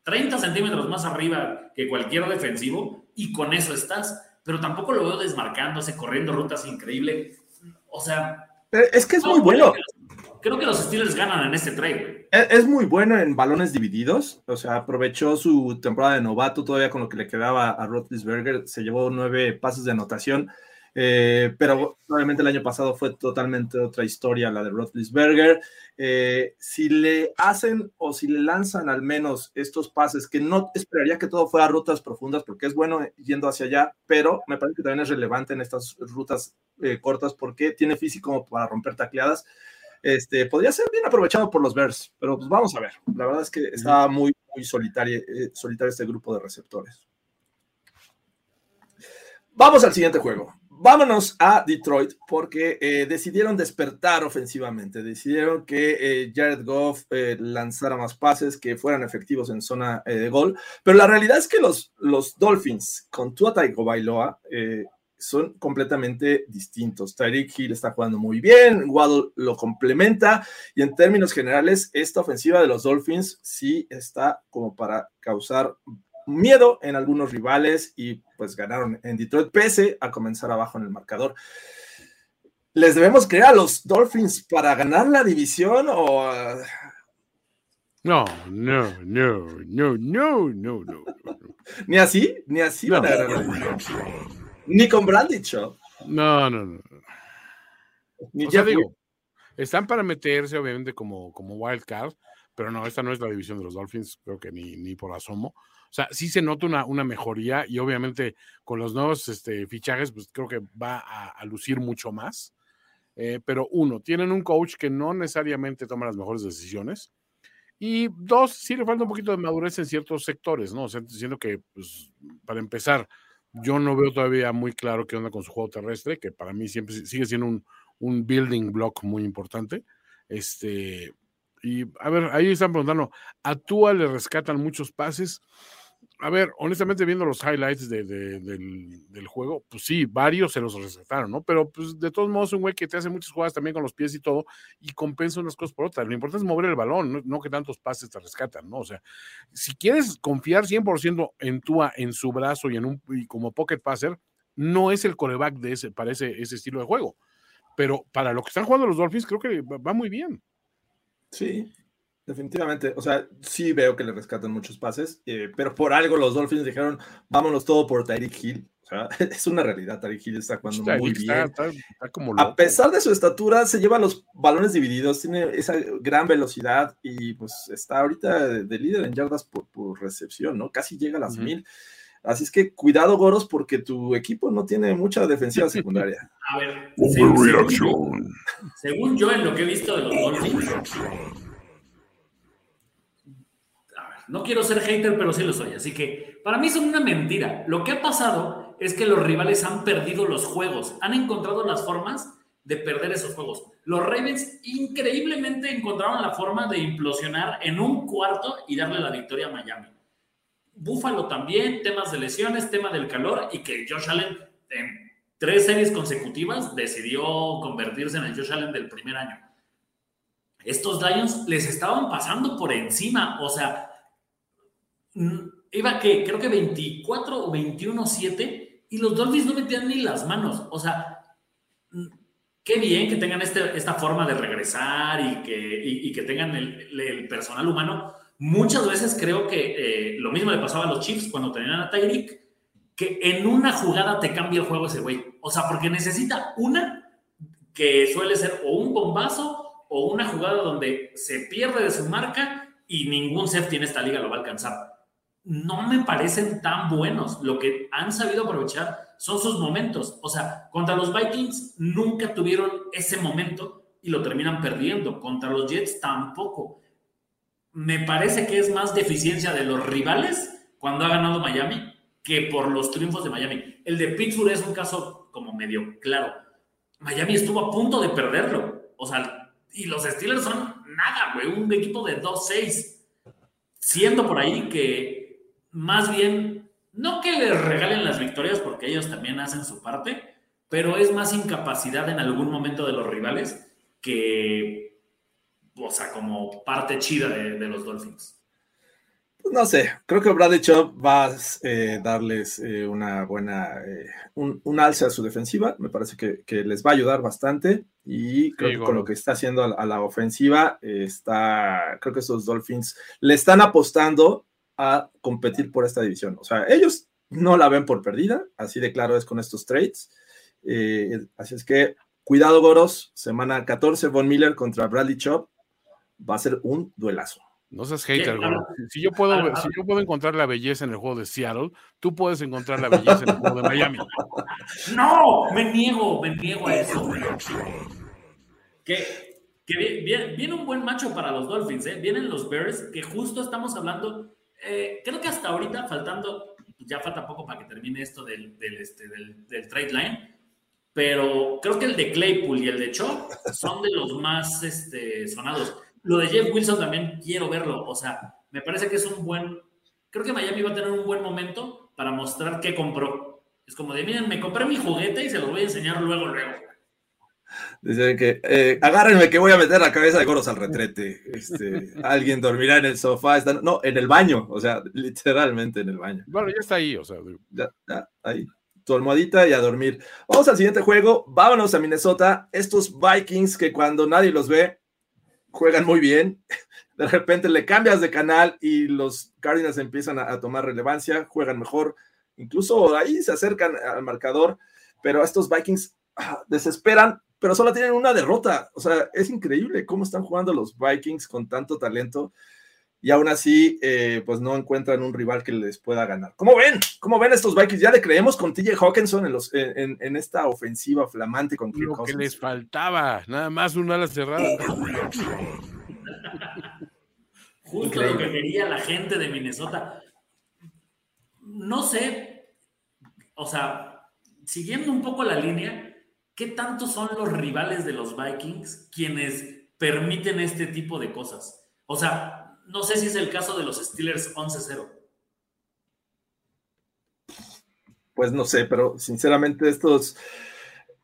30 centímetros más arriba que cualquier defensivo y con eso estás, pero tampoco lo veo desmarcándose, corriendo rutas increíbles. O sea... Es que es muy bueno. Creo que los Steelers ganan en este trade. Es, muy bueno en balones divididos. O sea, aprovechó su temporada de novato todavía con lo que le quedaba a Roethlisberger. Se llevó nueve pases de anotación. Eh, pero obviamente el año pasado fue totalmente otra historia la de Roethlisberger. Eh, si le hacen o si le lanzan al menos estos pases, que no esperaría que todo fuera rutas profundas, porque es bueno yendo hacia allá, pero me parece que también es relevante en estas rutas eh, cortas porque tiene físico para romper tacleadas este, podría ser bien aprovechado por los Bears, pero pues vamos a ver. La verdad es que está muy, muy solitario, eh, solitario este grupo de receptores. Vamos al siguiente juego. Vámonos a Detroit porque eh, decidieron despertar ofensivamente, decidieron que eh, Jared Goff lanzara más pases, que fueran efectivos en zona de gol, pero la realidad es que los, los Dolphins con Tua Tagovailoa son completamente distintos. Tyreek Hill está jugando muy bien, Waddle lo complementa y en términos generales esta ofensiva de los Dolphins sí está como para causar miedo en algunos rivales y pues ganaron en Detroit pese a comenzar abajo en el marcador. ¿Les debemos creer a los Dolphins para ganar la división o... No, no, no, no, no, no, no. Ni así, ni así van a ganar ni con Brandy No, no, no. Ni ya digo, están para meterse, obviamente, como, como wild card, pero no, esta no es la división de los Dolphins, creo que ni, ni por asomo. O sea, sí se nota una, una mejoría y obviamente con los nuevos este, fichajes, pues creo que va a, lucir mucho más. Eh, pero uno, tienen un coach que no necesariamente toma las mejores decisiones. Y dos, sí le falta un poquito de madurez en ciertos sectores, ¿no? O sea, siendo que, pues, para empezar, yo no veo todavía muy claro qué onda con su juego terrestre, que para mí siempre sigue siendo un, un building block muy importante. Este, y a ver, ahí están preguntando, a Tua le rescatan muchos pases a ver, honestamente, viendo los highlights del, juego, pues sí, varios se los rescataron, ¿no? Pero pues de todos modos, un güey que te hace muchas jugadas también con los pies y todo, y compensa unas cosas por otras. Lo importante es mover el balón, no, que tantos pases te rescatan, ¿no? O sea, si quieres confiar 100% en Tua, en su brazo y en un y como pocket passer, no es el coreback de ese, para ese, ese estilo de juego. Pero para lo que están jugando los Dolphins, creo que va muy bien. Sí, Definitivamente, o sea, sí veo que le rescatan muchos pases, eh, pero por algo los Dolphins dijeron, vámonos todo por Tyreek Hill. O sea, es una realidad, Tyreek Hill está jugando muy bien. A pesar de su estatura, se lleva los balones divididos, tiene esa gran velocidad y pues está ahorita de, líder en yardas por, recepción, ¿no? Casi llega a las mil. Así es que cuidado, Goros, porque tu equipo no tiene mucha defensiva secundaria. A ver, según, según yo, en lo que he visto de los Dolphins, No quiero ser hater, pero sí lo soy. Así que para mí es una mentira. Lo que ha pasado es que los rivales han perdido los juegos, han encontrado las formas de perder esos juegos. Los Ravens increíblemente encontraron la forma de implosionar en un cuarto y darle la victoria a Miami. Buffalo también, temas de lesiones, tema del calor y que Josh Allen en tres series consecutivas decidió convertirse en el Josh Allen del primer año. Estos Lions les estaban pasando por encima, o sea, iba que creo que 24 o 21-7 y los Dolphins no metían ni las manos. O sea, mm, qué bien que tengan este, esta forma de regresar y que, que tengan el, personal humano. Muchas veces creo que eh, lo mismo le pasaba a los Chiefs cuando tenían a Tyreek, que en una jugada te cambia el juego ese güey. O sea, porque necesita una que suele ser o un bombazo o una jugada donde se pierde de su marca y ningún safety en esta liga lo va a alcanzar no me parecen tan buenos. Lo que han sabido aprovechar son sus momentos. O sea, contra los Vikings nunca tuvieron ese momento y lo terminan perdiendo. Contra los Jets tampoco. Me parece que es más deficiencia de los rivales cuando ha ganado Miami que por los triunfos de Miami. El de Pittsburgh es un caso como medio claro. Miami estuvo a punto de perderlo. O sea, y los Steelers son nada, güey, un equipo de 2-6. Siendo por ahí que más bien, no que les regalen las victorias porque ellos también hacen su parte, pero es más incapacidad en algún momento de los rivales que, o sea, como parte chida de, los Dolphins. Pues no sé, creo que Bradley Chubb va a eh, darles eh, una buena, eh, un, alce a su defensiva, me parece que, les va a ayudar bastante y creo que con lo que está haciendo a, la ofensiva, está, creo que esos Dolphins le están apostando a competir por esta división. O sea, ellos no la ven por perdida, así de claro es con estos trades. así es que Cuidado, Goros, semana 14, Von Miller contra Bradley Chop. Va a ser un duelazo. No seas hater, Goros. Si yo, puedo, si yo puedo encontrar la belleza en el juego de Seattle, tú puedes encontrar la belleza en el juego de Miami. No, me niego, me niego a eso. Que, que viene, un buen macho para los Dolphins, ¿eh? Vienen los Bears, que justo estamos hablando, eh, creo que hasta ahorita, faltando, ya falta poco para que termine esto del, del, este, del, trade line pero creo que el de Claypool y el de Chop son de los más este, sonados. Lo de Jeff Wilson también quiero verlo, o sea, me parece que es un buen, creo que Miami va a tener un buen momento para mostrar qué compró. Es como de, miren, me compré mi juguete y se lo voy a enseñar luego, luego. Dice que eh, agárrenme que voy a meter la cabeza de goros al retrete. Este, alguien dormirá en el sofá. no, en el baño, o sea, literalmente en el baño. Bueno, ya está ahí, o sea. Ya, ya, ahí tu almohadita y a dormir. Vamos al siguiente juego. Vámonos a Minnesota. Estos Vikings que cuando nadie los ve, juegan muy bien. De repente le cambias de canal y los Cardinals empiezan a, tomar relevancia, juegan mejor. Incluso ahí se acercan al marcador, pero estos Vikings ah, desesperan, pero solo tienen una derrota. O sea, es increíble cómo están jugando los Vikings con tanto talento y aún así, eh, pues no encuentran un rival que les pueda ganar. ¿Cómo ven? ¿Cómo ven estos Vikings? Ya le creemos con TJ Hawkinson en, los, en, esta ofensiva flamante con Kirk Lo que les faltaba, nada más una ala cerrada. Justo lo que quería la gente de Minnesota. No sé, o sea, siguiendo un poco la línea, ¿qué tanto son los rivales de los Vikings quienes permiten este tipo de cosas? O sea, no sé si es el caso de los Steelers 11-0. Pues no sé, pero sinceramente estos,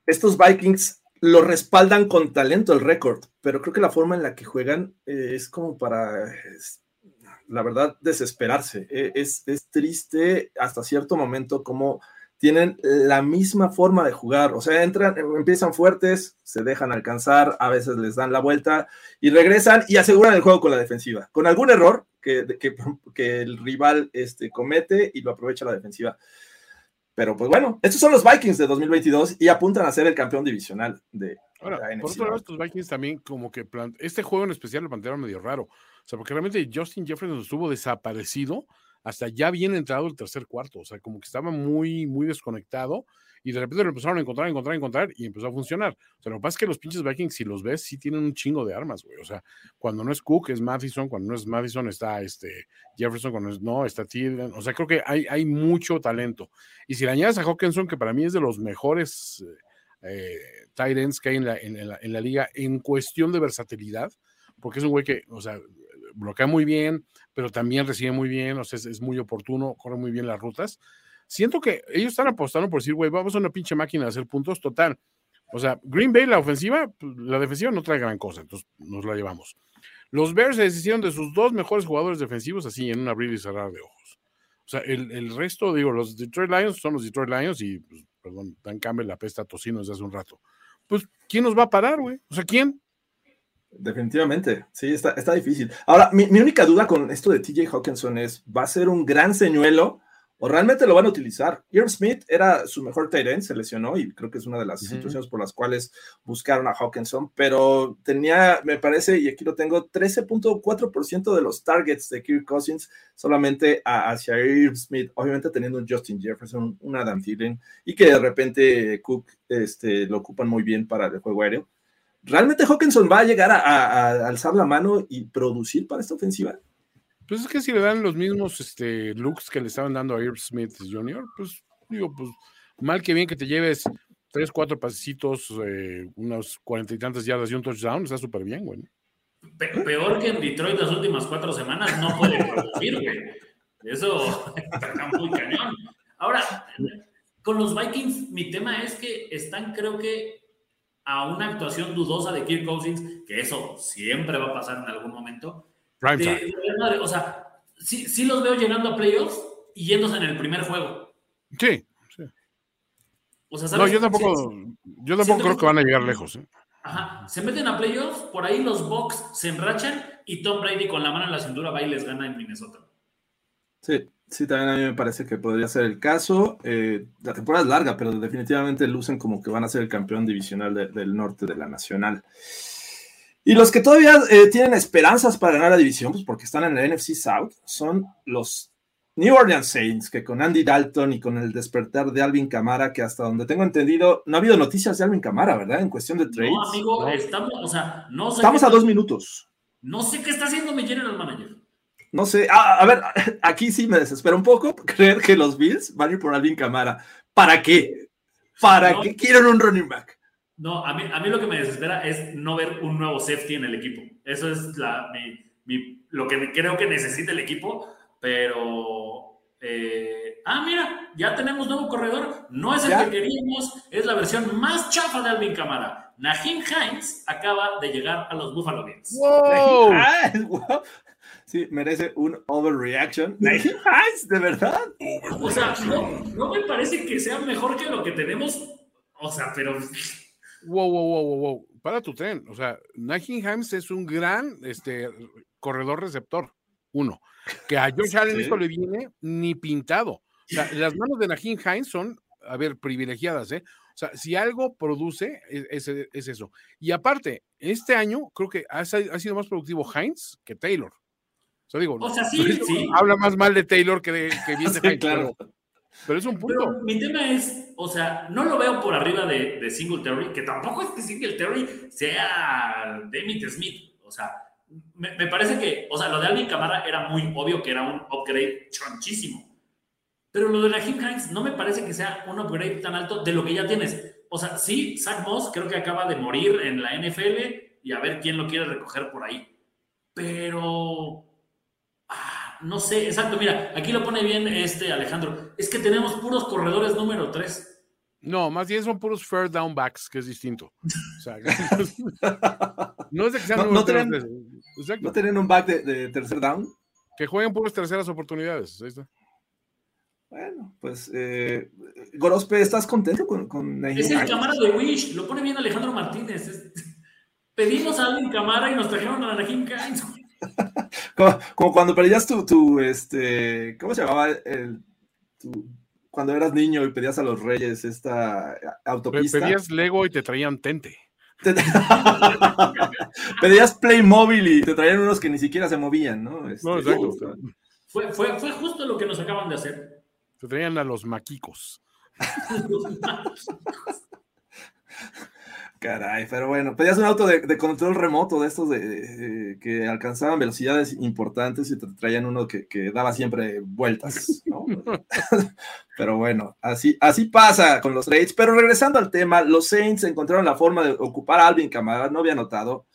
estos Vikings lo respaldan con talento el récord, pero creo que la forma en la que juegan eh, es como para, la verdad, desesperarse. E, es, es, triste hasta cierto momento como tienen la misma forma de jugar, o sea, entran, empiezan fuertes, se dejan alcanzar, a veces les dan la vuelta y regresan y aseguran el juego con la defensiva, con algún error que, que, el rival este, comete y lo aprovecha la defensiva. Pero pues bueno, estos son los Vikings de 2022 y apuntan a ser el campeón divisional de Ahora, por otro lado, estos Vikings también como que este juego en especial lo plantearon medio raro, o sea, porque realmente Justin Jefferson estuvo desaparecido hasta ya bien entrado el tercer cuarto, o sea, como que estaba muy, muy desconectado y de repente lo empezaron a encontrar, encontrar, encontrar y empezó a funcionar. O sea, lo que pasa es que los pinches Vikings, si los ves, sí tienen un chingo de armas, güey. O sea, cuando no es Cook, es Madison, cuando no es Madison, está este Jefferson, cuando no es, está Thielen. O sea, creo que hay, hay mucho talento. Y si le añades a Hawkinson, que para mí es de los mejores eh, tight ends que hay en la, en, la, en la liga en cuestión de versatilidad, porque es un güey que, o sea, bloquea muy bien, pero también recibe muy bien, o sea, es, muy oportuno, corre muy bien las rutas. Siento que ellos están apostando por decir, güey, vamos a una pinche máquina de hacer puntos total. O sea, Green Bay, la ofensiva, pues, la defensiva no trae gran cosa, entonces nos la llevamos. Los Bears se deshicieron de sus dos mejores jugadores defensivos así en un abrir y cerrar de ojos. O sea, el, resto, digo, los Detroit Lions son los Detroit Lions y, pues, perdón, Dan Campbell la pesta tocino desde hace un rato. Pues, ¿quién nos va a parar, güey? O sea, ¿quién? Definitivamente, sí, está, está difícil. Ahora, mi, única duda con esto de TJ Hawkinson es, ¿va a ser un gran señuelo o realmente lo van a utilizar? Irv Smith era su mejor tight end, se lesionó y creo que es una de las situaciones por las cuales buscaron a Hawkinson, pero tenía, me parece, y aquí lo tengo, 13.4% de los targets de Kirk Cousins solamente hacia Irv Smith, obviamente teniendo un Justin Jefferson, un Adam Thielen, y que de repente Cook este, lo ocupan muy bien para el juego aéreo ¿realmente Hawkinson va a llegar a, alzar la mano y producir para esta ofensiva? Pues es que si le dan los mismos este, looks que le estaban dando a Irv Smith Jr., pues digo, pues mal que bien que te lleves tres, cuatro pasecitos, eh, unos cuarenta y tantas yardas y un touchdown, está súper bien, güey. peor que en Detroit las últimas cuatro semanas no puede producir, güey. Eso está muy cañón. Ahora, con los Vikings, mi tema es que están, creo que, a una actuación dudosa de Kirk Cousins, que eso siempre va a pasar en algún momento. o sea, sí, sí los veo llegando a playoffs y yéndose en el primer juego. Sí, no, yo tampoco, yo tampoco creo que van a llegar lejos. ¿eh? Ajá, se meten a playoffs, por ahí los Bucks se enrachan y Tom Brady con la mano en la cintura va y les gana en Minnesota. Sí, sí, también a mí me parece que podría ser el caso. Eh, la temporada es larga, pero definitivamente lucen como que van a ser el campeón divisional del norte de la nacional. Y los que todavía eh, tienen esperanzas para ganar la división, pues porque están en la NFC South, son los New Orleans Saints, que con Andy Dalton y con el despertar de Alvin Camara, que hasta donde tengo entendido, no ha habido noticias de Alvin Camara, ¿verdad? En cuestión de trades. No, amigo, estamos, o sea, no sé Estamos a dos minutos. No sé qué está haciendo mi general manager. No sé, ah, a ver, aquí sí me desespera un poco creer que los Bills van a ir por Alvin Camara. ¿Para qué? ¿Para qué quieren un running back? No, a mí, a mí lo que me desespera es no ver un nuevo safety en el equipo. Eso es la, lo que creo que necesita el equipo pero, eh, ah, mira, ya tenemos nuevo corredor. No es el que queríamos, es la versión más chafa de Alvin Camara. Nahim Hines acaba de llegar a los Buffalo Bills. Wow. Sí, merece un overreaction. Nahim Hines, de verdad. O sea, no, me parece que sea mejor que lo que tenemos. O sea, pero. Wow, wow, wow, wow, Para tu tren. O sea, Nahim Hines es un gran este, corredor receptor. Uno que a Josh Allen esto le viene ni pintado. O sea, las manos de Najin Hines son, a ver, privilegiadas, ¿eh? O sea, si algo produce, e, es, eso. Y aparte, este año creo que ha, sido más productivo Hines que Taylor. O sea, digo, o sea, sí, sí. habla más mal de Taylor que de, que bien de Hines. Claro. Pero, es un punto. mi tema es, o sea, no lo veo por arriba de, de Singletary, que tampoco es que Singletary sea Demit Smith. O sea, me, parece que, o sea, lo de Alvin Camara era muy obvio que era un upgrade chonchísimo. Pero lo de Raheem Hines no me parece que sea un upgrade tan alto de lo que ya tienes. O sea, sí, Zach Moss creo que acaba de morir en la NFL y a ver quién lo quiere recoger por ahí. Pero no sé, exacto, mira, aquí lo pone bien este Alejandro. Es que tenemos puros corredores número 3. No, más bien son puros fair down backs, que es distinto. O sea, no es de que sean no, tienen, un back de, tercer down. Que jueguen puras terceras oportunidades. Ahí está. Bueno, pues eh, Gorospe, ¿estás contento con, con Es el cámara de Wish, lo pone bien Alejandro Martínez. Pedimos a alguien cámara y nos trajeron a Anaheim Kainz. como, como, cuando perdías tu, tu, este, ¿cómo se llamaba el, tu, cuando eras niño y pedías a los reyes esta autopista. Pedías Lego y te traían Tente. pedías Playmobil y te traían unos que ni siquiera se movían, ¿no? Este, no, exacto. Fue, fue, fue, justo lo que nos acaban de hacer. Te traían a los maquicos. los maquicos. Caray, pero bueno, pedías un auto de, control remoto de estos de, que alcanzaban velocidades importantes y te traían uno que, daba siempre vueltas, ¿no? pero bueno, así, así pasa con los trades. Pero regresando al tema, los Saints encontraron la forma de ocupar a Alvin Kamara, no había anotado.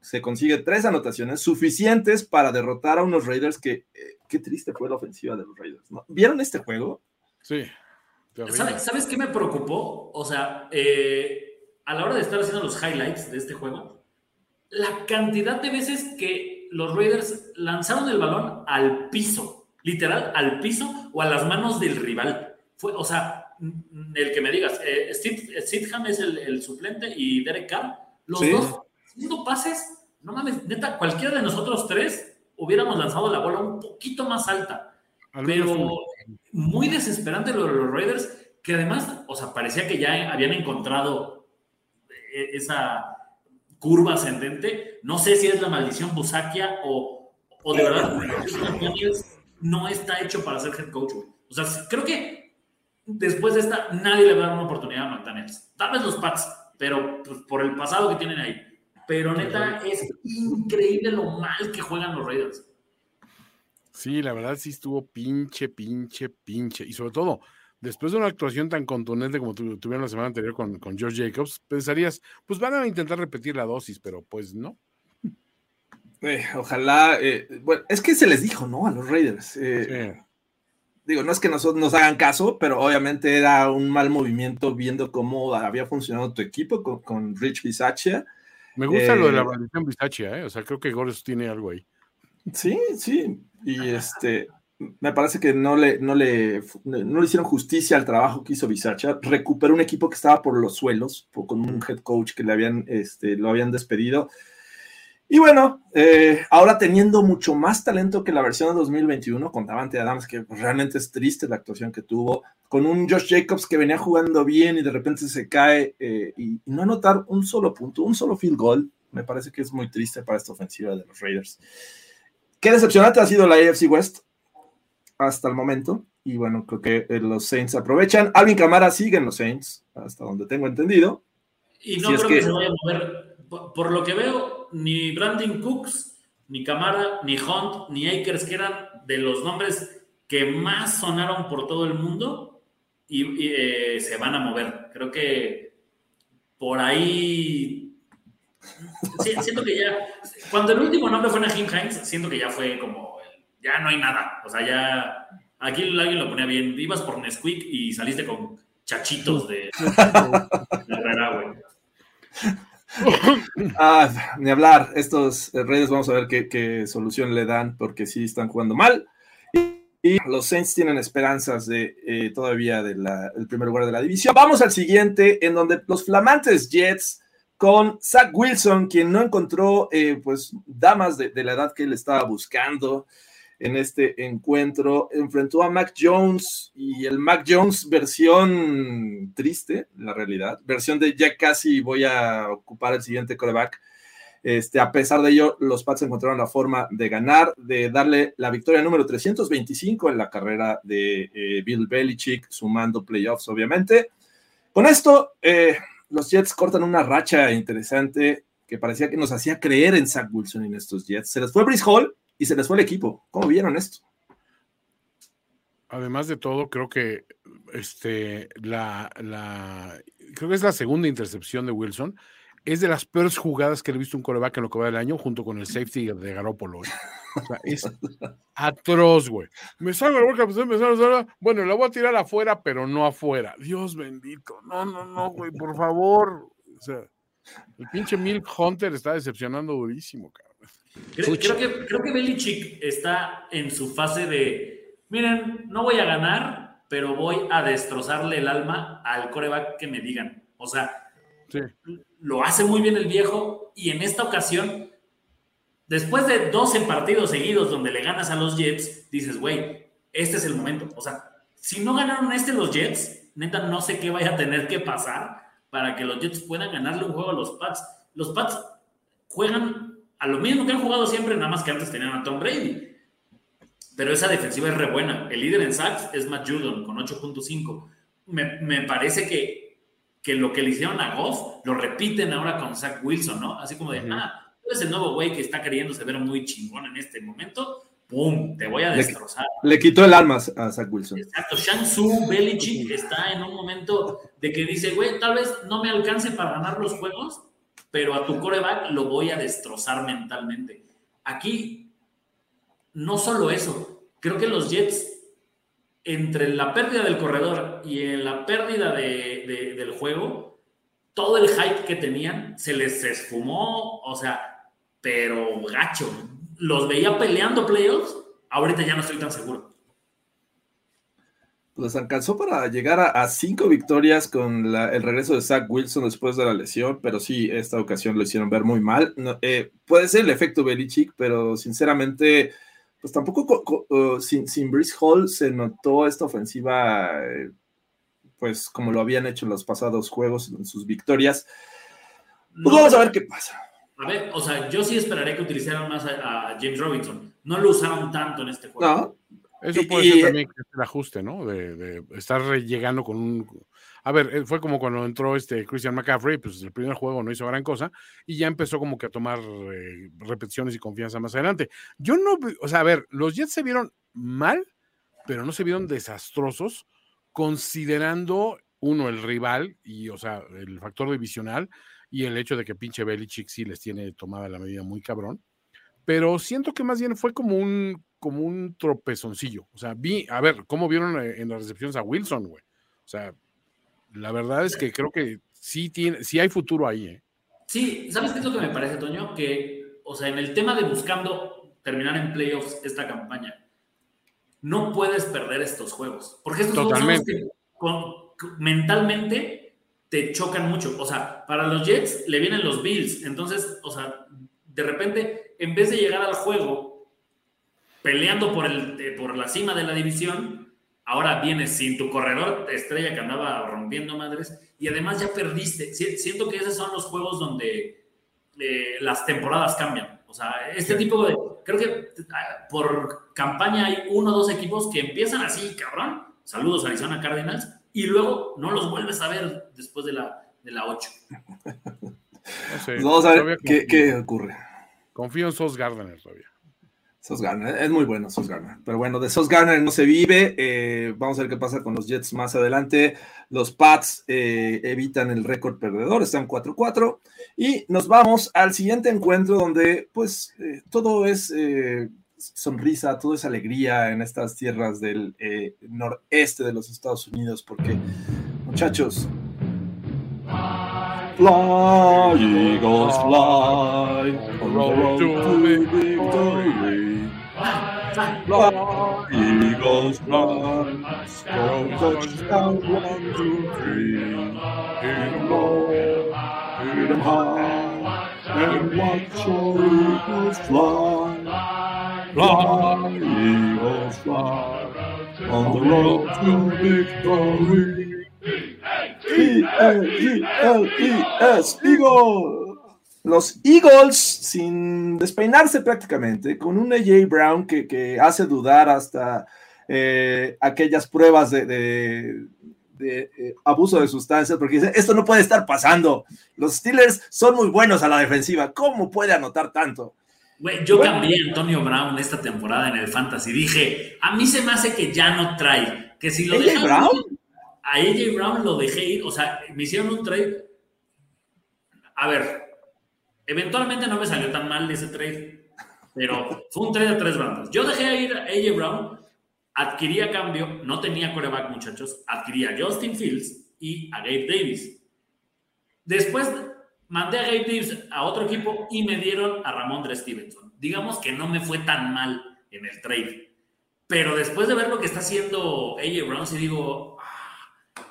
Se consigue tres anotaciones suficientes para derrotar a unos Raiders que, eh, qué triste fue la ofensiva de los Raiders, ¿no? ¿Vieron este juego? Sí. ¿Sabes, ¿Sabes qué me preocupó? O sea, eh a la hora de estar haciendo los highlights de este juego, la cantidad de veces que los Raiders lanzaron el balón al piso, literal al piso o a las manos del rival. Fue, o sea, el que me digas, eh, Steve, Sidham es el, suplente y Derek Carr, los dos haciendo pases, no mames, neta, cualquiera de nosotros tres hubiéramos lanzado la bola un poquito más alta. Pero muy desesperante lo de los Raiders, que además, o sea, parecía que ya habían encontrado esa curva ascendente. No sé si es la maldición Busakia o, o de verdad no está hecho para ser head coach. O sea, creo que después de esta nadie le va a dar una oportunidad a McDaniels. Tal vez los Pats, pero pues, por el pasado que tienen ahí. Pero neta, es increíble lo mal que juegan los Raiders. Sí, la verdad sí estuvo pinche, pinche, pinche. Y sobre todo, después de una actuación tan contundente como tuvieron la semana anterior con, con George Jacobs, pensarías, pues van a intentar repetir la dosis, pero pues no. Eh, ojalá, eh, bueno, es que se les dijo, ¿no? A los Raiders. Eh, digo, no es que nos, nos, hagan caso, pero obviamente era un mal movimiento viendo cómo había funcionado tu equipo con, Rich Bisaccia. Me gusta lo de la maldición Bisaccia, ¿eh? O sea, creo que Gores tiene algo ahí. Sí, sí. Y este, me parece que no le, no le, no le hicieron justicia al trabajo que hizo Bisaccia. Recuperó un equipo que estaba por los suelos, con un head coach que le habían, este, lo habían despedido y bueno, eh, ahora teniendo mucho más talento que la versión de 2021 con Davante Adams, que realmente es triste la actuación que tuvo, con un Josh Jacobs que venía jugando bien y de repente se cae eh, y, no anotar un solo punto, un solo field goal, me parece que es muy triste para esta ofensiva de los Raiders. Qué decepcionante ha sido la AFC West hasta el momento. Y bueno, creo que eh, los Saints aprovechan. Alvin Camara sigue en los Saints, hasta donde tengo entendido. Y no creo que... se vaya a mover. por lo que veo, ni Brandon Cooks, ni Camara, ni Hunt, ni Akers, que eran de los nombres que más sonaron por todo el mundo y, eh, se van a mover. Creo que por ahí siento que ya, cuando el último nombre fue Nahim Hines, siento que ya fue como, ya no hay nada. O sea, ya, aquí alguien lo ponía bien. Ibas por Nesquik y saliste con chachitos de, de Herrera, güey. ah, ni hablar. Estos Reyes vamos a ver qué, solución le dan porque sí están jugando mal. Y, los Saints tienen esperanzas de eh, todavía del primer lugar de la división. Vamos al siguiente, en donde los flamantes Jets con Zach Wilson, quien no encontró eh, pues damas de, de, la edad que él estaba buscando en este encuentro. Enfrentó a Mac Jones y el Mac Jones versión triste, la realidad, versión de ya casi voy a ocupar el siguiente coreback. Este, a pesar de ello, los Pats encontraron la forma de ganar, de darle la victoria número 325 en la carrera de eh, Bill Belichick, sumando playoffs, obviamente. Con esto, eh, los Jets cortan una racha interesante que parecía que nos hacía creer en Zach Wilson en estos Jets. Se les fue Brice Hall, y se les fue el equipo. ¿Cómo vieron esto? Además de todo, creo que este, la, creo que es la segunda intercepción de Wilson. Es de las peores jugadas que he visto un coreback en lo que va del año, junto con el safety de Garoppolo. es atroz, güey. Me salgo la boca, pues, me salgo, bueno, la voy a tirar afuera, pero no afuera. Dios bendito. No, no, no, güey, por favor. O sea, el pinche Milk Hunter está decepcionando durísimo, cabrón. Creo, que, creo que Belichick está en su fase de, miren, no voy a ganar, pero voy a destrozarle el alma al coreback que me digan. O sea, lo hace muy bien el viejo y en esta ocasión, después de 12 partidos seguidos donde le ganas a los Jets, dices, güey, este es el momento. O sea, si no ganaron este los Jets, neta, no sé qué vaya a tener que pasar para que los Jets puedan ganarle un juego a los Pats. Los Pats juegan a lo mismo que han jugado siempre, nada más que antes tenían a Tom Brady. Pero esa defensiva es re buena. El líder en sacks es Matt Judon con 8.5. Me, me, parece que, que lo que le hicieron a Goff lo repiten ahora con Zach Wilson, ¿no? Así como de, ah, tú eres el nuevo güey que está queriéndose ver muy chingón en este momento. ¡Pum! Te voy a destrozar. Le, quitó el alma a Zach Wilson. Exacto. Shang Tzu Belichick está en un momento de que dice, güey, tal vez no me alcance para ganar los juegos, pero a tu coreback lo voy a destrozar mentalmente. Aquí, no solo eso, creo que los Jets, entre la pérdida del corredor y en la pérdida del juego, todo el hype que tenían se les esfumó, o sea, pero gacho. Los veía peleando playoffs, ahorita ya no estoy tan seguro les alcanzó para llegar a, cinco victorias con el regreso de Zach Wilson después de la lesión, pero sí, esta ocasión lo hicieron ver muy mal. Eh, puede ser el efecto Belichick, pero sinceramente, pues tampoco uh, sin, sin Brice Hall se notó esta ofensiva, eh, pues como lo habían hecho en los pasados juegos, en sus victorias. Pues vamos a ver qué pasa. A ver, o sea, yo sí esperaría que utilizaran más a, a James Robinson. No lo usaron tanto en este juego. No, eso puede ser también el ajuste, ¿no? De, estar llegando con un. A ver, eh, fue como cuando entró este Christian McCaffrey, pues el primer juego no hizo gran cosa y ya empezó como que a tomar eh, repeticiones y confianza más adelante. Yo no, o sea, a ver, los Jets se vieron mal, pero no se vieron desastrosos considerando uno, el rival, y o sea, el factor divisional, y el hecho de que pinche Belichick sí les tiene tomada la medida muy cabrón. Pero siento que más bien fue como un, como un tropezoncillo. O sea, vi, a ver, ¿cómo vieron eh, en las recepciones a Wilson, güey? O sea, la verdad es que creo que sí, tiene, sí hay futuro ahí, ¿eh? Sí, ¿sabes qué es lo que me parece, Toño? Que, o sea, en el tema de buscando terminar en playoffs esta campaña, no puedes perder estos juegos. Porque estos juegos que mentalmente te chocan mucho. O sea, para los Jets le vienen los Bills. Entonces, o sea, de repente, en vez de llegar al juego peleando por, el, eh, por la cima de la división, ahora vienes sin tu corredor estrella que andaba rompiendo madres y además ya perdiste. Siento que esos son los juegos donde eh, las temporadas cambian. O sea, este tipo de. Creo que ah, por campaña hay uno o dos equipos que empiezan así, cabrón. Saludos a Arizona Cardinals y luego no los vuelves a ver después de la, de la 8. Pues vamos a ver qué, qué, ocurre. Confío en Sos Gardner todavía. Sos Garner, es muy bueno Sos Garner. Pero bueno, de Sos Garner no se vive. Eh, vamos a ver qué pasa con los Jets más adelante. Los Pats eh, evitan el récord perdedor, están 4-4. Y nos vamos al siguiente encuentro donde pues eh, todo es sonrisa, todo es alegría en estas tierras del noreste de los Estados Unidos, porque muchachos, Fly, Eagles, fly, on the road to victory. Fly, Eagles, fly, score touchdown, one, two, three. Hit them low, hit them high, and watch your Eagles fly. Fly, Eagles, fly, on the road to victory. E-L-E-L-E-S, Eagles. Los Eagles, sin despeinarse prácticamente, con un AJ Brown que, hace dudar hasta eh, aquellas pruebas de, eh, abuso de sustancias, porque dice, esto no puede estar pasando. Los Steelers son muy buenos a la defensiva. ¿Cómo puede anotar tanto? yo cambié a Antonio Brown esta temporada en el Fantasy. Dije, a mí se me hace que ya no trae. Que si lo ¿AJ Brown? A AJ Brown lo dejé ir, o sea, me hicieron un trade. A ver, eventualmente no me salió tan mal ese trade, pero fue un trade a tres bandas. Yo dejé ir a AJ Brown, adquirí a cambio, no tenía coreback, muchachos, adquirí a Justin Fields y a Gabe Davis. Después mandé a Gabe Davis a otro equipo y me dieron a Ramondre Stevenson. Digamos que no me fue tan mal en el trade. Pero después de ver lo que está haciendo AJ Brown, sí digo,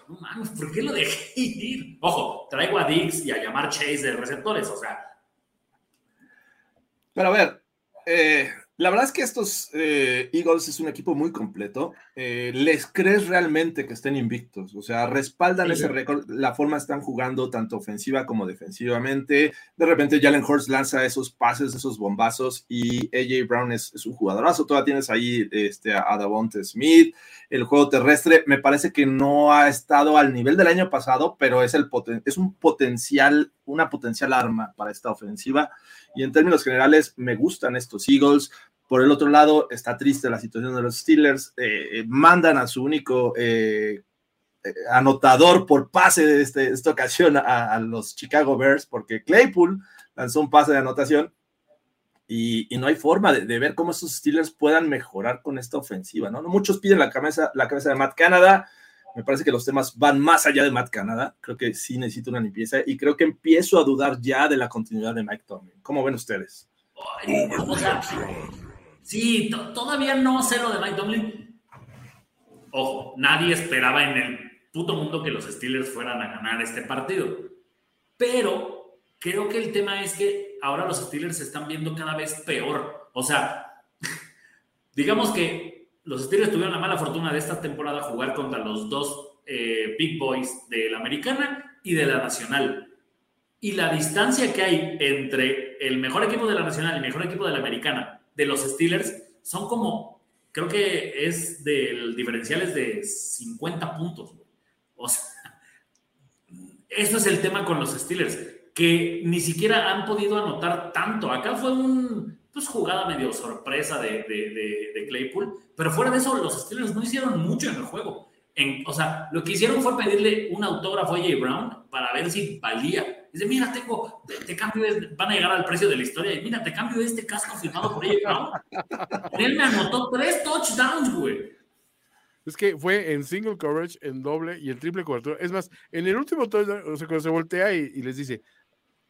no mames, ¿por qué lo dejé ir? Ojo, traigo a Dix y a llamar Chase de receptores, o sea. Pero a ver, eh, la verdad es que estos eh, Eagles es un equipo muy completo. Eh, ¿Les crees realmente que estén invictos? O sea, respaldan ese récord, la forma están jugando tanto ofensiva como defensivamente. De repente Jalen Hurts lanza esos pases, esos bombazos y AJ Brown es, un jugadorazo. Todavía tienes ahí este, a Davonte Smith. El juego terrestre me parece que no ha estado al nivel del año pasado, pero es, el es un potencial, una potencial arma para esta ofensiva. Y en términos generales, me gustan estos Eagles. Por el otro lado, está triste la situación de los Steelers. Eh, mandan a su único eh, eh, anotador por pase de este, esta ocasión a, los Chicago Bears, porque Claypool lanzó un pase de anotación y, no hay forma de, ver cómo estos Steelers puedan mejorar con esta ofensiva. ¿no? Muchos piden la cabeza, la cabeza de Matt Canada. Me parece que los temas van más allá de Matt Canada. Creo que sí necesita una limpieza y creo que empiezo a dudar ya de la continuidad de Mike Tomlin. ¿Cómo ven ustedes? Sí, todavía no sé lo de Mike Tomlin. Ojo, nadie esperaba en el puto mundo que los Steelers fueran a ganar este partido. Pero creo que el tema es que ahora los Steelers se están viendo cada vez peor. O sea, digamos que los Steelers tuvieron la mala fortuna de esta temporada jugar contra los dos eh, Big Boys de la americana y de la nacional. Y la distancia que hay entre el mejor equipo de la nacional y el mejor equipo de la americana de los Steelers son como, creo que es del diferenciales de 50 puntos. O sea, eso es el tema con los Steelers, que ni siquiera han podido anotar tanto. Acá fue un, pues jugada medio sorpresa de, de, Claypool, pero fuera de eso, los Steelers no hicieron mucho en el juego. o sea, lo que hicieron fue pedirle un autógrafo a J. Brown para ver si valía. Dice, mira, tengo, te, cambio, van a llegar al precio de la historia y mira, te cambio este casco firmado por J. Brown. Él me anotó tres touchdowns, güey. Es que fue en single coverage, en doble y en triple cobertura. Es más, en el último touchdown, o sea, cuando se voltea y, les dice,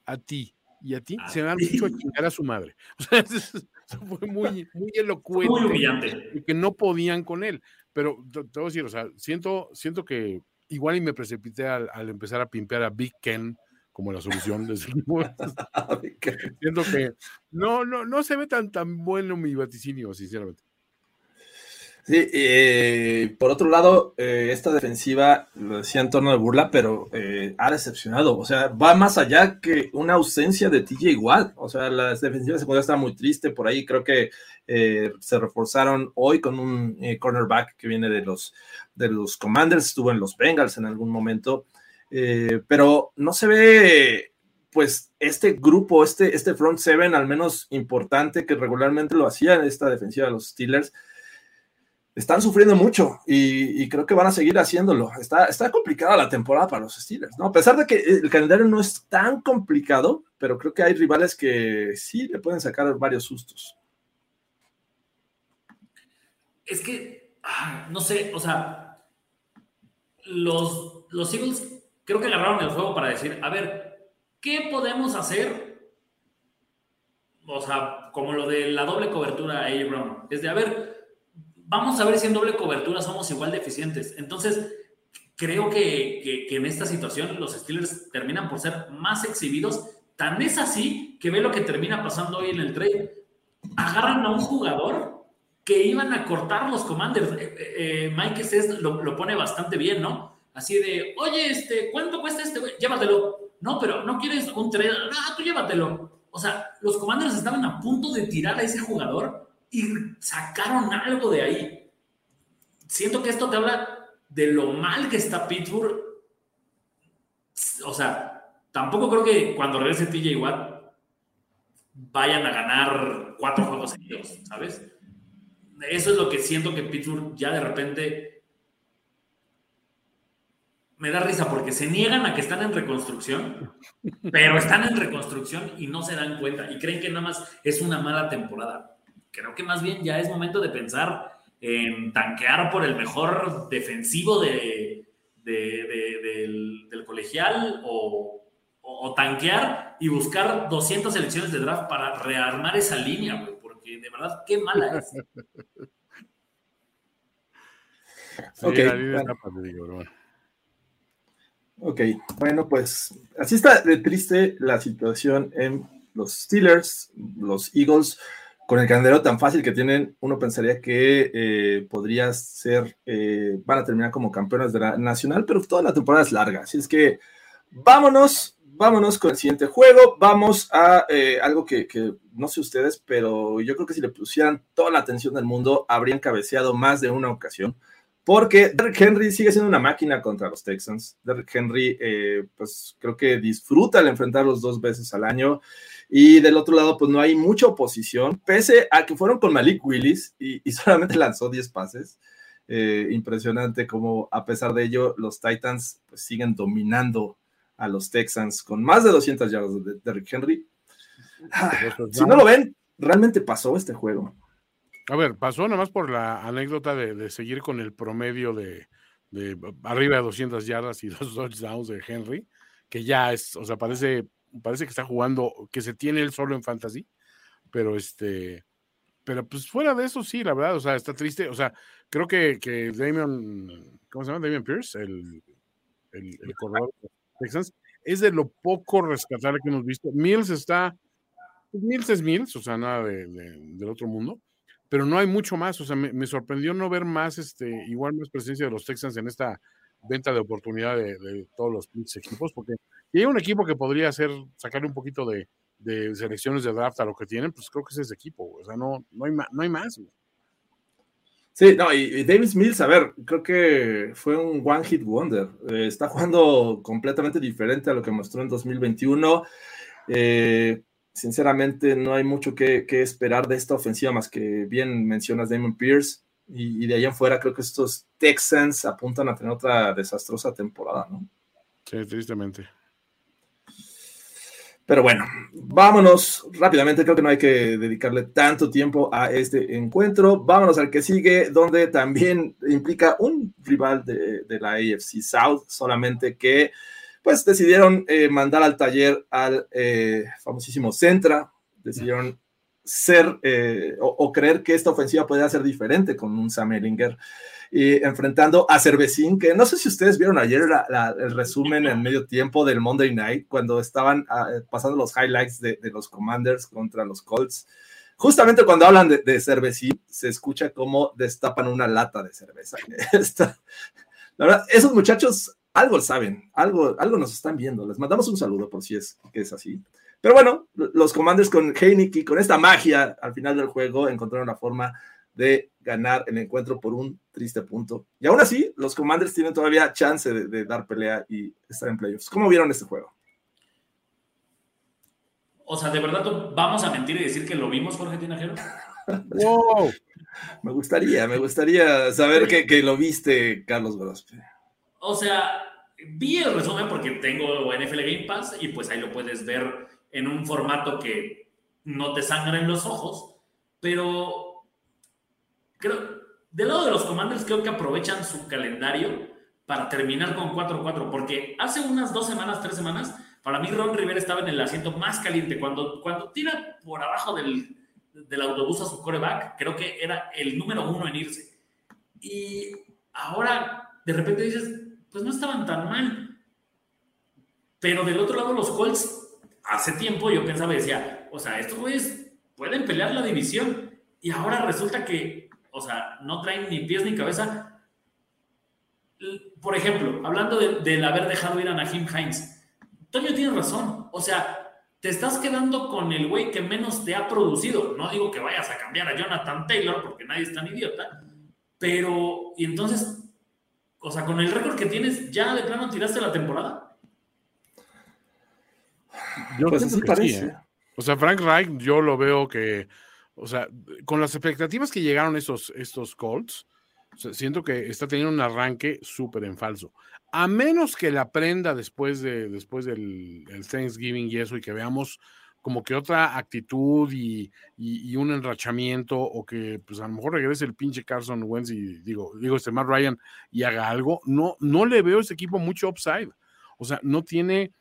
a ti y a ti se me han dicho a chingar a su madre. O sea, eso, fue muy, muy elocuente. Muy humillante. Y que no podían con él. Pero te, voy a decir, o sea, siento, siento que igual y me precipité al, empezar a pimpear a Big Ken como la solución de Siento que no, no, no se ve tan, tan bueno mi vaticinio, sinceramente. Sí, eh, por otro lado, eh, esta defensiva, lo decía en torno de burla, pero eh, ha decepcionado. O sea, va más allá que una ausencia de TJ Watt. O sea, la defensiva secundaria está muy triste. Por ahí creo que se reforzaron hoy con un cornerback que viene de los, de los Commanders, estuvo en los Bengals en algún momento. Pero no se ve pues este grupo, este, este front seven, al menos importante, que regularmente lo hacía en esta defensiva de los Steelers, están sufriendo mucho y, creo que van a seguir haciéndolo. Está, está complicada la temporada para los Steelers, ¿no? A pesar de que el calendario no es tan complicado, pero creo que hay rivales que sí le pueden sacar varios sustos. Es que, ah, no sé, o sea, los, los Eagles creo que agarraron el juego para decir, a ver, ¿qué podemos hacer? O sea, como lo de la doble cobertura a. Brown. Es de, a ver, vamos a ver si en doble cobertura somos igual de. Entonces, creo que, en esta situación los Steelers terminan por ser más exhibidos. Tan es así que ve lo que termina pasando hoy en el trade. Agarran a un jugador que iban a cortar los commanders. Eh, eh, eh, Mike Cés lo, pone bastante bien, ¿no? Así de, oye, este, ¿cuánto cuesta este? Llévatelo. No, pero no quieres un trade. No, tú llévatelo. O sea, los commanders estaban a punto de tirar a ese jugador y sacaron algo de ahí. Siento que esto te habla de lo mal que está Pittsburgh. O sea, tampoco creo que cuando regrese TJ Watt vayan a ganar cuatro juegos seguidos, ¿sabes? Eso es lo que siento que Pittsburgh ya de repente me da risa porque se niegan a que están en reconstrucción, pero están en reconstrucción y no se dan cuenta y creen que nada más es una mala temporada. Creo que más bien ya es momento de pensar en tanquear por el mejor defensivo de, del, colegial o, tanquear y buscar 200 selecciones de draft para rearmar esa línea, porque de verdad, qué mala es. ok, bueno, pues así está de triste la situación en los Steelers, los Eagles con el calendario tan fácil que tienen, uno pensaría que eh, podría ser, eh, van a terminar como campeones de la nacional, pero toda la temporada es larga. Así es que vámonos, vámonos con el siguiente juego. Vamos a eh, algo que, no sé ustedes, pero yo creo que si le pusieran toda la atención del mundo, habrían cabeceado más de una ocasión. Porque Derrick Henry sigue siendo una máquina contra los Texans. Derrick Henry, pues creo que disfruta el enfrentarlos dos veces al año. Y del otro lado, pues no hay mucha oposición, pese a que fueron con Malik Willis y, solamente lanzó 10 pases. Eh, impresionante como a pesar de ello los Titans pues, siguen dominando a los Texans con más de 200 yardas de Derrick Henry. Ah, si no lo ven, realmente pasó este juego. A ver, pasó nada más por la anécdota de, seguir con el promedio de, de, arriba de 200 yardas y dos touchdowns de Henry, que ya es, o sea, parece parece que está jugando, que se tiene él solo en fantasy, pero este, pero pues fuera de eso sí, la verdad, o sea, está triste, o sea, creo que, que Damian, ¿cómo se llama? Damian Pierce, el, el, corredor de Texans, es de lo poco rescatable que hemos visto. Mills está, pues, Mills es Mills, o sea, nada de, del otro mundo, pero no hay mucho más, o sea, me, sorprendió no ver más, este, igual más presencia de los Texans en esta venta de oportunidad de, de todos los equipos, porque y hay un equipo que podría hacer, sacarle un poquito de, selecciones de draft a lo que tienen, pues creo que es ese equipo, o sea, no, no, hay, no hay más. Sí, no, y, Davis Mills, a ver, creo que fue un one hit wonder. Eh, está jugando completamente diferente a lo que mostró en 2021. Eh, sinceramente, no hay mucho que, esperar de esta ofensiva, más que bien mencionas Damon Pierce. Y, de ahí en fuera creo que estos Texans apuntan a tener otra desastrosa temporada, ¿no? Sí, tristemente. Pero bueno, vámonos rápidamente, creo que no hay que dedicarle tanto tiempo a este encuentro. Vámonos al que sigue, donde también implica un rival de, la AFC South, solamente que pues decidieron eh, mandar al taller al eh, famosísimo Centra, decidieron ser eh, o, creer que esta ofensiva podría ser diferente con un Sam Ellinger y enfrentando a Cervecín, que no sé si ustedes vieron ayer el resumen en medio tiempo del Monday Night, cuando estaban ah, pasando los highlights de, los Commanders contra los Colts. Justamente cuando hablan de, de Cervecín, se escucha cómo destapan una lata de cerveza. la verdad, esos muchachos algo saben, algo, algo nos están viendo. Les mandamos un saludo por si es que es así. Pero bueno, los Commanders con Heineken, con esta magia al final del juego, encontraron la forma de ganar el encuentro por un triste punto. Y aún así, los Commanders tienen todavía chance de, dar pelea y estar en playoffs. ¿Cómo vieron este juego? O sea, ¿de verdad vamos a mentir y decir que lo vimos, Jorge Tinajero? wow. me gustaría, me gustaría saber que, que lo viste, Carlos Grospe. O sea, vi el resumen porque tengo NFL Game Pass y pues ahí lo puedes ver en un formato que no te sangra en los ojos, pero creo, del lado de los Commanders creo que aprovechan su calendario para terminar con 4-4, porque hace unas dos semanas, tres semanas, para mí Ron Rivera estaba en el asiento más caliente, cuando, cuando tira por abajo del, del autobús a su coreback, creo que era el número uno en irse. Y ahora de repente dices, pues no estaban tan mal. Pero del otro lado los Colts hace tiempo yo pensaba y decía, o sea, estos güeyes pueden pelear la división y ahora resulta que, o sea, no traen ni pies ni cabeza. Por ejemplo, hablando del haber dejado ir a Nahim Hines, Toño tiene razón, o sea, te estás quedando con el güey que menos te ha producido. No digo que vayas a cambiar a Jonathan Taylor porque nadie es tan idiota, pero, y entonces, o sea, con el récord que tienes, ¿ya de plano tiraste la temporada? Yo pues así parece. ¿eh? O sea, Frank Reich, yo lo veo que, o sea, con las expectativas que llegaron estos, estos Colts, siento que está teniendo un arranque súper en falso. A menos que la prenda después, de, después del Thanksgiving y eso, y que veamos como que otra actitud y, un enrachamiento, o que pues a lo mejor regrese el pinche Carson Wentz y digo, digo este Matt Ryan y haga algo, no, no le veo a ese equipo mucho upside. O sea, no tiene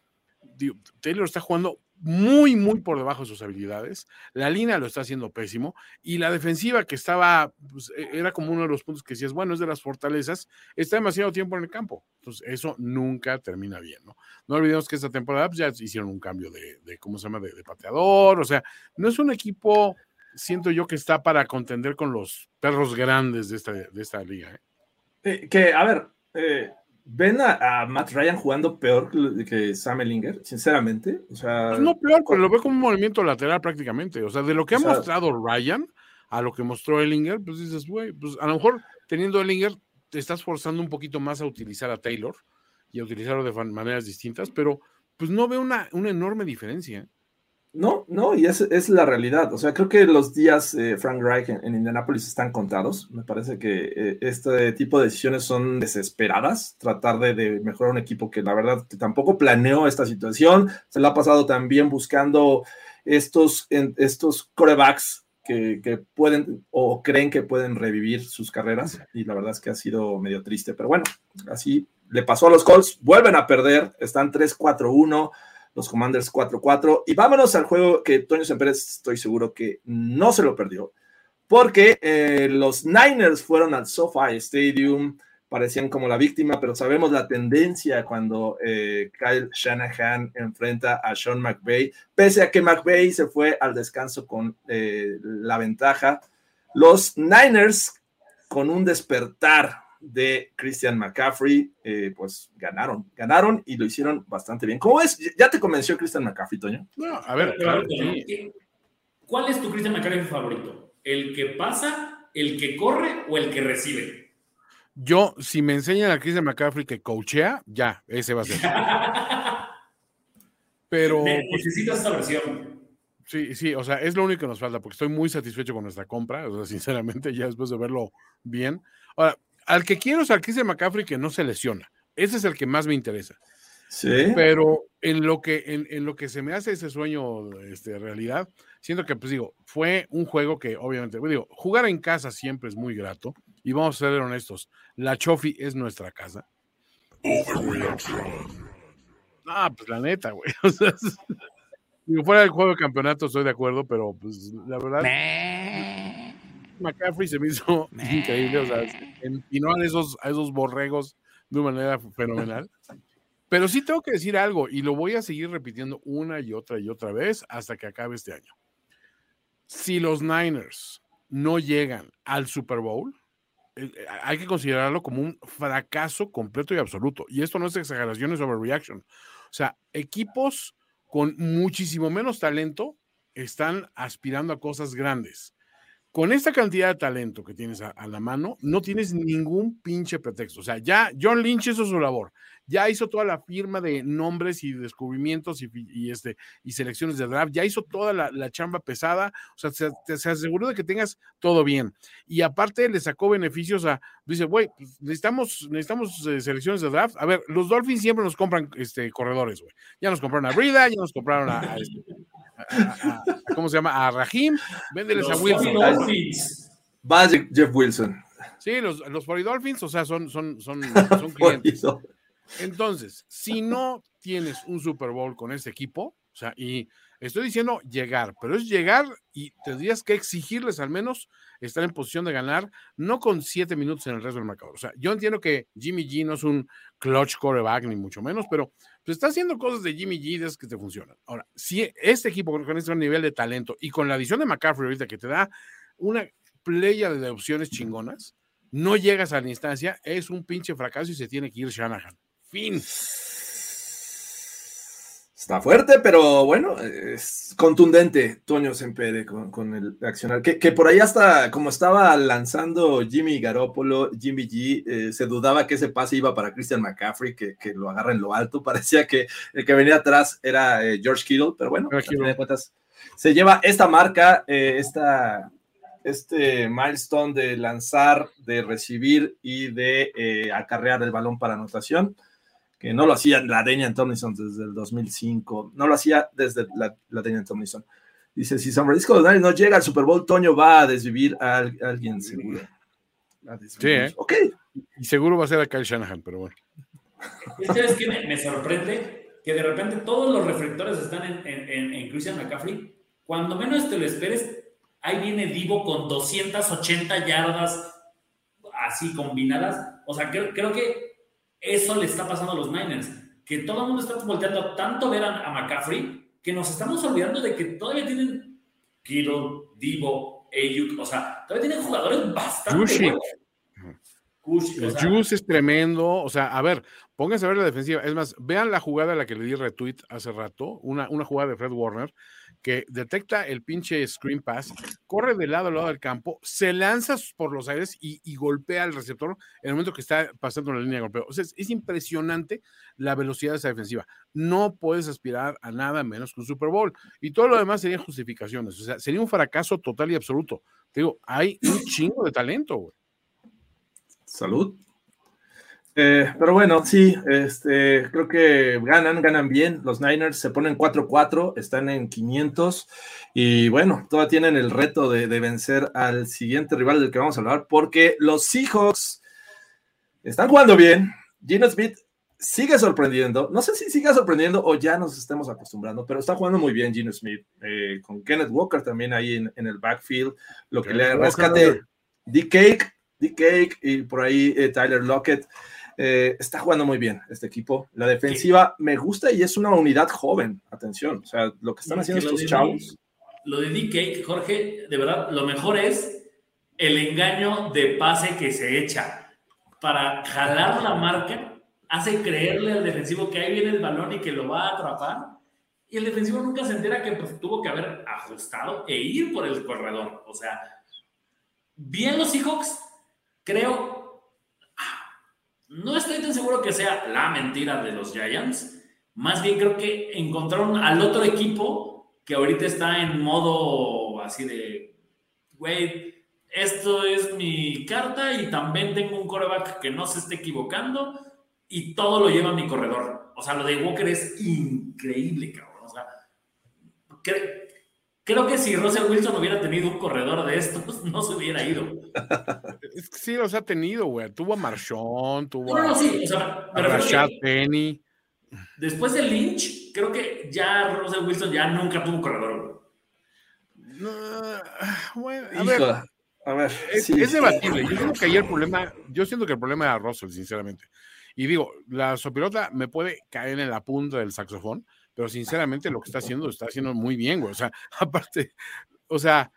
Taylor está jugando muy, muy por debajo de sus habilidades. La línea lo está haciendo pésimo. Y la defensiva, que estaba, pues, e, era como uno de los puntos que decías, bueno, es de las fortalezas, está demasiado tiempo en el campo. Entonces, eso nunca termina bien, ¿no? No olvidemos que esta temporada pues, ya hicieron un cambio de, ¿cómo se llama?, de, pateador. O sea, no es un equipo, siento yo, que está para contender con los perros grandes de esta, de esta liga. ¿eh? Eh, que, a ver, eh, ¿Ven a, Matt Ryan jugando peor que, Sam Ellinger, sinceramente? O sea, pues no peor, pero lo veo como un movimiento lateral prácticamente. O sea, de lo que ha mostrado Ryan a lo que mostró Ellinger, pues dices, güey, pues a lo mejor teniendo Ellinger te estás forzando un poquito más a utilizar a Taylor y a utilizarlo de maneras distintas, pero pues no veo una, una enorme diferencia. No, no, y es, es, la realidad. O sea, creo que los días eh, Frank Reich en, Indianapolis están contados. Me parece que eh, este tipo de decisiones son desesperadas. Tratar de, mejorar un equipo que la verdad tampoco planeó esta situación. Se la ha pasado también buscando estos, estos corebacks que, que, pueden o creen que pueden revivir sus carreras. Y la verdad es que ha sido medio triste. Pero bueno, así le pasó a los Colts. Vuelven a perder. Están 3-4-1 los Commanders 4-4. Y vámonos al juego que Toño Semperes estoy seguro que no se lo perdió, porque eh, los Niners fueron al SoFi Stadium, parecían como la víctima, pero sabemos la tendencia cuando eh, Kyle Shanahan enfrenta a Sean McVay, pese a que McVay se fue al descanso con eh, la ventaja. Los Niners con un despertar de Christian McCaffrey, eh, pues ganaron, ganaron y lo hicieron bastante bien. ¿Cómo es? ¿Ya te convenció Christian McCaffrey, Toño? No, a ver, claro, ¿cuál es tu Christian McCaffrey favorito? ¿El que pasa, el que corre o el que recibe? Yo, si me enseñan a Christian McCaffrey que coachea, ya, ese va a ser. Pero. Necesito esta versión. Sí, sí, o sea, es lo único que nos falta, porque estoy muy satisfecho con nuestra compra, o sea, sinceramente, ya después de verlo bien. Ahora, al que quiero es al de McCaffrey que no se lesiona. Ese es el que más me interesa. Sí. Pero en lo que, en, lo que se me hace ese sueño este, realidad, siento que, pues digo, fue un juego que obviamente, pues, digo, jugar en casa siempre es muy grato. Y vamos a ser honestos, la Chofi es nuestra casa. Ah, pues la neta, güey. O sea, digo, fuera del juego de campeonato estoy de acuerdo, pero pues la verdad. McCaffrey se me hizo increíble, o sea, empinó a esos, a esos borregos de una manera fenomenal. Pero sí tengo que decir algo y lo voy a seguir repitiendo una y otra y otra vez hasta que acabe este año. Si los Niners no llegan al Super Bowl, eh, hay que considerarlo como un fracaso completo y absoluto. Y esto no es exageración, es overreaction. O sea, equipos con muchísimo menos talento están aspirando a cosas grandes con esta cantidad de talento que tienes a, la mano, no tienes ningún pinche pretexto. O sea, ya John Lynch hizo su labor, ya hizo toda la firma de nombres y descubrimientos y, este, y selecciones de draft, ya hizo toda la, chamba pesada, o sea, se, aseguró de que tengas todo bien. Y aparte le sacó beneficios a, dice, güey, pues, necesitamos, necesitamos eh, selecciones de draft. A ver, los Dolphins siempre nos compran este, corredores, güey. Ya nos compraron a Brida, ya nos compraron a, este, ¿cómo se llama? A Rahim, véndeles a Wilson. Va Jeff Wilson. Sí, los, los Dolphins, o sea, son, son, son, son clientes. Entonces, si no tienes un Super Bowl con este equipo, o sea, y estoy diciendo llegar, pero es llegar y tendrías que exigirles al menos estar en posición de ganar, no con siete minutos en el resto del marcador. O sea, yo entiendo que Jimmy G no es un clutch coreback, ni mucho menos, pero pues, está haciendo cosas de Jimmy G que te funcionan. Ahora, si este equipo con este nivel de talento y con la adición de McCaffrey ahorita que te da una playa de opciones chingonas, no llegas a la instancia, es un pinche fracaso y se tiene que ir Shanahan. Fin. Está fuerte, pero bueno, es contundente Toño Sempere con, con el accionar. Que, que, por ahí hasta como estaba lanzando Jimmy Garoppolo, Jimmy G, eh, se dudaba que ese pase iba para Christian McCaffrey, que, que, lo agarra en lo alto. Parecía que el que venía atrás era eh, George Kittle, pero bueno, se lleva esta marca, eh, esta, este milestone de lanzar, de recibir y de acarrear el balón para anotación que no lo hacía la Daniel Tomlinson desde el 2005, no lo hacía desde la, la Daniel Tomlinson. Dice, si San Francisco no llega al Super Bowl, Toño va a desvivir a, alguien seguro. Sí, ¿eh? Ok. Y seguro va a ser a Kyle Shanahan, pero bueno. ¿Sabes qué me, me, sorprende? Que de repente todos los reflectores están en, en, en, Christian McCaffrey. Cuando menos te lo esperes, ahí viene Divo con 280 yardas así combinadas. O sea, creo, creo que eso le está pasando a los Niners, que todo el mundo está volteando tanto ver a, McCaffrey que nos estamos olvidando de que todavía tienen Kiro, Divo, Ayuk, o sea, todavía tienen jugadores bastante buenos. el Juice es tremendo. O sea, a ver, pónganse a ver la defensiva. Es más, vean la jugada a la que le di retweet hace rato, una, una jugada de Fred Warner, que detecta el pinche screen pass, corre de lado a lado del campo, se lanza por los aires y, golpea al receptor en el momento que está pasando la línea de golpeo. O sea, es, impresionante la velocidad de esa defensiva. No puedes aspirar a nada menos que un Super Bowl. Y todo lo demás serían justificaciones. O sea, sería un fracaso total y absoluto. Te digo, hay un chingo de talento, güey. Salud. Eh, pero bueno, sí, este, creo que ganan, ganan bien. Los Niners se ponen 4-4, están en 500 y bueno, todavía tienen el reto de, vencer al siguiente rival del que vamos a hablar porque los Seahawks están jugando bien. Gino Smith sigue sorprendiendo. No sé si sigue sorprendiendo o ya nos estemos acostumbrando, pero está jugando muy bien Gino Smith eh, con Kenneth Walker también ahí en, el backfield. Lo que le rescate D-Cake, D-Cake y por ahí eh, Tyler Lockett. Eh, está jugando muy bien este equipo. La defensiva me gusta y es una unidad joven. Atención, o sea, lo que están haciendo estos chavos. Lo de DK, Jorge, de verdad, lo mejor es el engaño de pase que se echa para jalar la marca. Hace creerle al defensivo que ahí viene el balón y que lo va a atrapar. Y el defensivo nunca se entera que pues, tuvo que haber ajustado e ir por el corredor. O sea, bien los Seahawks, creo no estoy tan seguro que sea la mentira de los Giants. Más bien creo que encontraron al otro equipo que ahorita está en modo así de, güey, esto es mi carta y también tengo un coreback que no se esté equivocando y todo lo lleva a mi corredor. O sea, lo de Walker es increíble, cabrón. O sea, creo que si Russell Wilson hubiera tenido un corredor de estos, no se hubiera ido. Es que sí los ha tenido, güey. Tuvo a Marshon, tuvo no, no, sí. o sea, a Rashad Penny. Después de Lynch, creo que ya Russell Wilson ya nunca tuvo un corredor. No, bueno, a ver, a ver, es, debatible. Yo siento que ahí el problema, yo siento que el problema era Russell, sinceramente. Y digo, la sopilota me puede caer en la punta del saxofón, pero sinceramente lo que está haciendo, lo está haciendo muy bien, güey. O sea, aparte, o sea,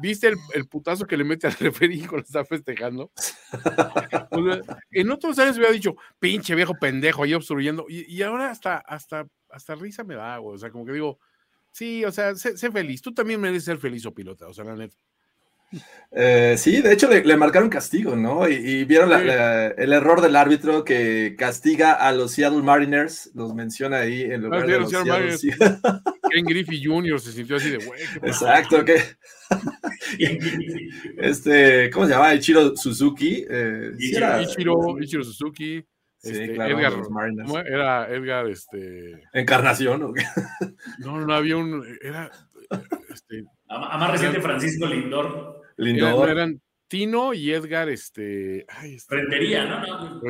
¿viste el, putazo que le mete al referí cuando está festejando? en otros años hubiera dicho, pinche viejo pendejo ahí obstruyendo, y, ahora hasta, hasta, hasta risa me da, güey. O sea, como que digo, sí, o sea, sé, sé feliz. Tú también mereces ser feliz o pilota, o sea, la neta. Eh, sí, de hecho le, marcaron castigo, ¿no? Y, vieron el error del árbitro que castiga a los Seattle Mariners, los menciona ahí en lugar ah, de los Seattle Mariners. Ken Griffey Jr. se sintió así de güey. Exacto, que este, ¿cómo se llama? Ichiro Suzuki. Eh, Ichiro, Ichiro, Suzuki. Este, claro, Edgar, ¿cómo era Edgar, este. Encarnación, ¿o qué? No, no había un. Era. Este, a, más reciente, Francisco Lindor. Lindor. Eran, Tino y Edgar, este. Ay, este Rentería, ¿no?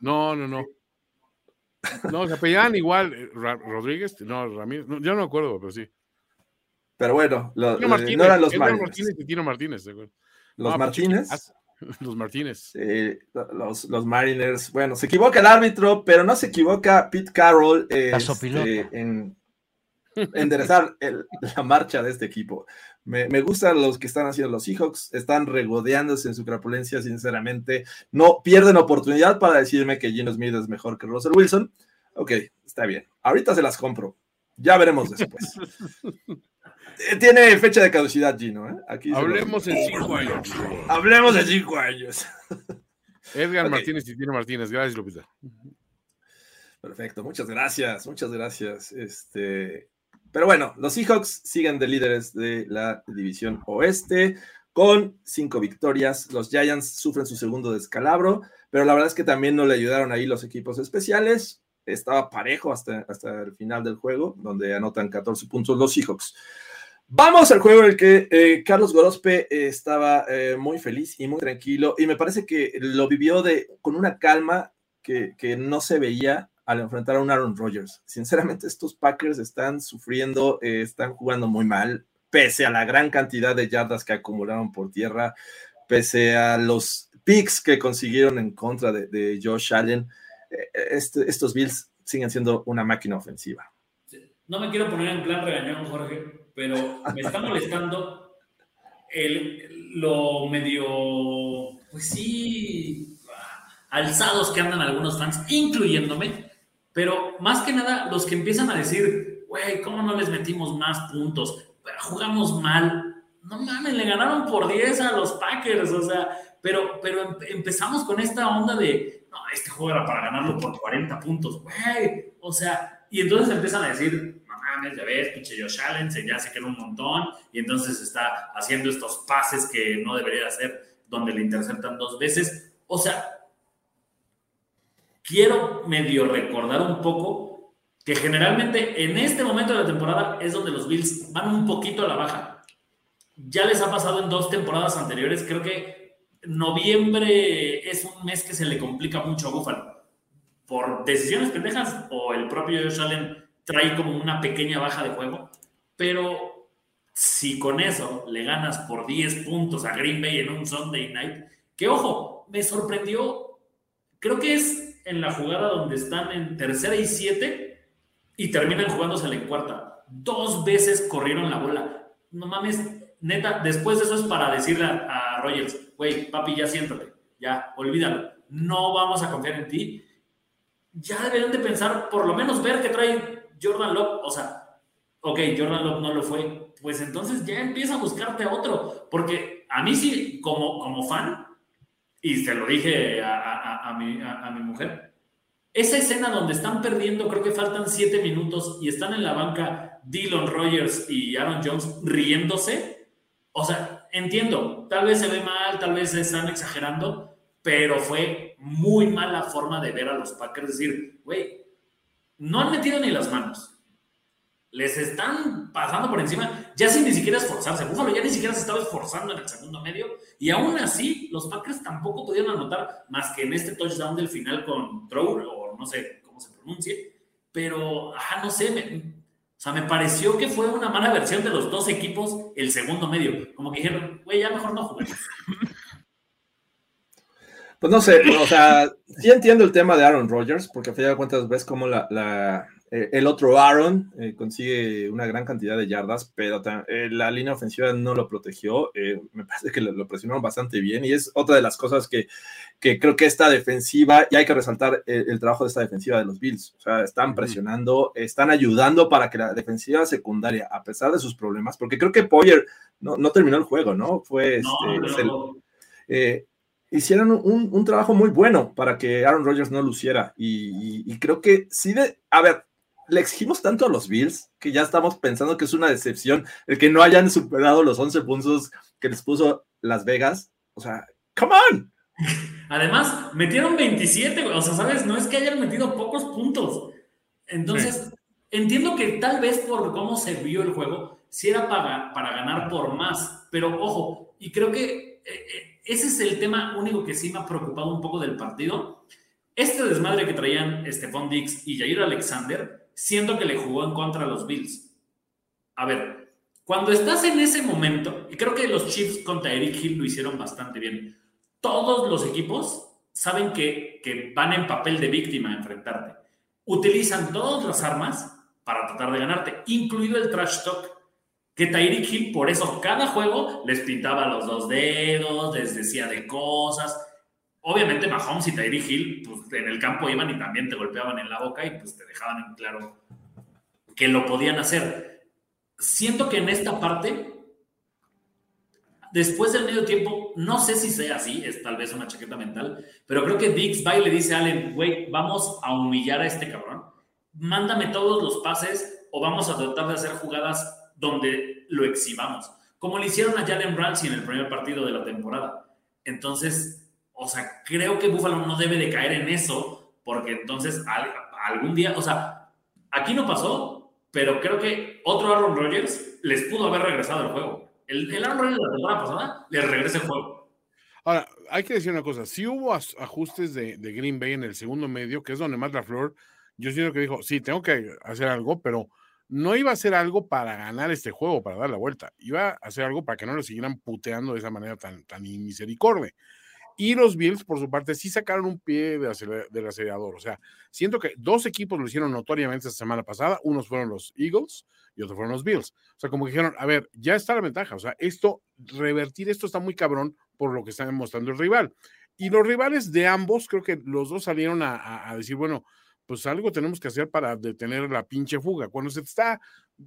No, no, no. No, no se apellidaban igual. Eh, Rodríguez, no, Ramírez. yo no me acuerdo, pero sí. Pero bueno, lo, no eran los Edgar Martínez y Tino Martínez. Los ah, pues, Martínez. Los Martínez. los, los, Mariners. Bueno, se equivoca el árbitro, pero no se equivoca Pete Carroll este, en, enderezar la marcha de este equipo. Me, me, gustan los que están haciendo los Seahawks, están regodeándose en su crapulencia, sinceramente. No pierden oportunidad para decirme que Gino Smith es mejor que Russell Wilson. Ok, está bien. Ahorita se las compro. Ya veremos después. Eh, tiene fecha de caducidad, Gino. ¿eh? Aquí Hablemos en cinco años. Hablemos en cinco años. Edgar Martínez y Tino Martínez. Gracias, Lupita. Perfecto, muchas gracias, muchas gracias. Este, pero bueno, los Seahawks siguen de líderes de la división oeste con cinco victorias. Los Giants sufren su segundo descalabro, pero la verdad es que también no le ayudaron ahí los equipos especiales. Estaba parejo hasta, hasta el final del juego, donde anotan 14 puntos los Seahawks. Vamos al juego en el que eh, Carlos Gorospe estaba eh, muy feliz y muy tranquilo, y me parece que lo vivió de, con una calma que, que no se veía al enfrentar a un Aaron Rodgers. Sinceramente, estos Packers están sufriendo, eh, están jugando muy mal, pese a la gran cantidad de yardas que acumularon por tierra, pese a los picks que consiguieron en contra de, Josh Allen. Eh, este, estos Bills siguen siendo una máquina ofensiva. No me quiero poner en plan regañón, Jorge, pero me está molestando el, lo medio, pues sí, alzados que andan algunos fans, incluyéndome, pero más que nada, los que empiezan a decir, güey, ¿cómo no les metimos más puntos? Jugamos mal. No mames, le ganaron por 10 a los Packers, o sea, pero, pero empezamos con esta onda de, no, este juego era para ganarlo por 40 puntos, güey, o sea, y entonces empiezan a decir, no mames, ya ves, pinche Josh Allen, ya se queda un montón, y entonces está haciendo estos pases que no debería hacer, donde le interceptan dos veces, o sea, quiero medio recordar un poco que generalmente en este momento de la temporada es donde los Bills van un poquito a la baja. Ya les ha pasado en dos temporadas anteriores, creo que noviembre es un mes que se le complica mucho a Buffalo por decisiones pendejas o el propio Josh Allen trae como una pequeña baja de juego, pero si con eso le ganas por 10 puntos a Green Bay en un Sunday night, que ojo, me sorprendió, creo que es en la jugada donde están en tercera y siete y terminan jugándose en cuarta. Dos veces corrieron la bola. No mames, neta, después de eso es para decirle a, Rogers, güey, papi, ya siéntate, ya, olvídalo. No vamos a confiar en ti. Ya deberían de pensar, por lo menos ver que trae Jordan Love. O sea, ok, Jordan Love no lo fue. Pues entonces ya empieza a buscarte otro. Porque a mí sí, como, como fan, y se lo dije a, a, mi, a, mi, mujer, esa escena donde están perdiendo, creo que faltan siete minutos y están en la banca Dylan Rogers y Aaron Jones riéndose. O sea, entiendo, tal vez se ve mal, tal vez están exagerando, pero fue muy mala forma de ver a los Packers. Decir, güey, no han metido ni las manos. Les están pasando por encima, ya sin ni siquiera esforzarse. Búfalo ya ni siquiera se estaba esforzando en el segundo medio. Y aún así, los Packers tampoco pudieron anotar más que en este touchdown del final con Trower, o no sé cómo se pronuncie. Pero, ajá, no sé, o sea, me pareció que fue una mala versión de los dos equipos el segundo medio. Como que dijeron, güey, ya mejor no juguemos. Pues no sé, o sea, sí entiendo el tema de Aaron Rodgers, porque a fin de cuentas ves cómo la, eh, el otro Aaron eh, consigue una gran cantidad de yardas, pero eh, la línea ofensiva no lo protegió. me parece que lo, presionaron bastante bien y es otra de las cosas que, que creo que esta defensiva, y hay que resaltar el, trabajo de esta defensiva de los Bills. O sea, están presionando, están ayudando para que la defensiva secundaria, a pesar de sus problemas, porque creo que Poyer no, no terminó el juego, ¿no? Fue este, hicieron un, un, trabajo muy bueno para que Aaron Rodgers no luciera. Y, y, creo que sí, de, a ver, le exigimos tanto a los Bills que ya estamos pensando que es una decepción el que no hayan superado los 11 puntos que les puso Las Vegas. O sea, come on. Además, metieron 27, o sea, ¿sabes? No es que hayan metido pocos puntos. Entonces, entiendo que tal vez por cómo se vio el juego, sí era para, para ganar por más, pero ojo, y creo que eh, eh, ese es el tema único que sí me ha preocupado un poco del partido. Este desmadre que traían Stephon Dix y Jair Alexander, siento que le jugó en contra a los Bills. A ver, cuando estás en ese momento, y creo que los Chiefs contra Eric Hill lo hicieron bastante bien, todos los equipos saben que, que van en papel de víctima a enfrentarte. Utilizan todas las armas para tratar de ganarte, incluido el trash talk, que Tyreek Hill por eso cada juego les pintaba los dos dedos, les decía de cosas, obviamente Mahomes y Tyree Hill pues, en el campo iban y también te golpeaban en la boca y pues te dejaban en claro que lo podían hacer. Siento que en esta parte, después del medio tiempo, no sé si sea así, es tal vez una chaqueta mental, pero creo que Dix va y le dice a Allen, güey, vamos a humillar a este cabrón, mándame todos los pases o vamos a tratar de hacer jugadas donde lo exhibamos, como le hicieron a Jalen Ramsey en el primer partido de la temporada. Entonces, o sea, creo que Buffalo no debe de caer en eso, porque entonces algún día, o sea, aquí no pasó, pero creo que otro Aaron Rodgers les pudo haber regresado el juego. El, Aaron Rodgers de la temporada pasada les regresa el juego. Ahora, hay que decir una cosa, si hubo ajustes de, Green Bay en el segundo medio, que es donde más la flor, yo siento que dijo, sí, tengo que hacer algo, pero no iba a hacer algo para ganar este juego, para dar la vuelta, iba a hacer algo para que no lo siguieran puteando de esa manera tan, tan inmisericordia. Y los Bills, por su parte, sí sacaron un pie del acelerador. O sea, siento que dos equipos lo hicieron notoriamente esta semana pasada. Unos fueron los Eagles y otros fueron los Bills. O sea, como que dijeron, a ver, ya está la ventaja. O sea, esto, revertir esto está muy cabrón por lo que está demostrando el rival. Y los rivales de ambos, creo que los dos salieron a, decir, bueno, pues algo tenemos que hacer para detener la pinche fuga. Cuando se te está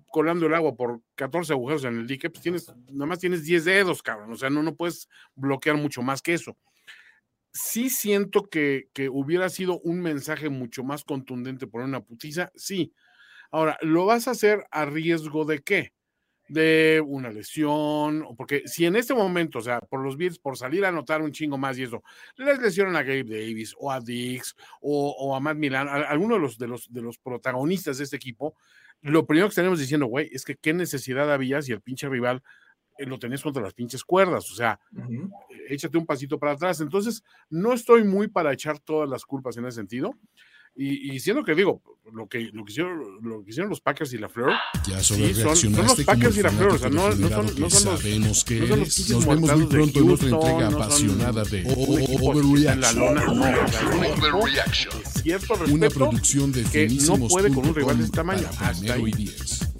colando el agua por 14 agujeros en el dique, pues tienes, nada más tienes 10 dedos, cabrón. O sea, no, no puedes bloquear mucho más que eso sí siento que, hubiera sido un mensaje mucho más contundente por una putiza, sí. Ahora, ¿lo vas a hacer a riesgo de qué? De una lesión, porque si en este momento, o sea, por los Bills, por salir a anotar un chingo más y eso, les lesionan a Gabe Davis o a Dix o, a Matt Milan, a, alguno de los, de, los, de los protagonistas de este equipo, lo primero que estaremos diciendo, güey, es que qué necesidad había si el pinche rival lo tenés contra las pinches cuerdas, o sea, échate un pasito para atrás. Entonces, no estoy muy para echar todas las culpas en ese sentido. Y, y siendo que digo, lo que, lo que, hicieron, lo que hicieron los Packers y la Fleur, ya sí, son, son, los Packers y la Fleur, o sea, no, no, son, no son los. Sabemos que no son los Nos vemos muy pronto en otra entrega apasionada de Overreaction. Una producción de que no puede con un rival de este tamaño. Hasta ahí.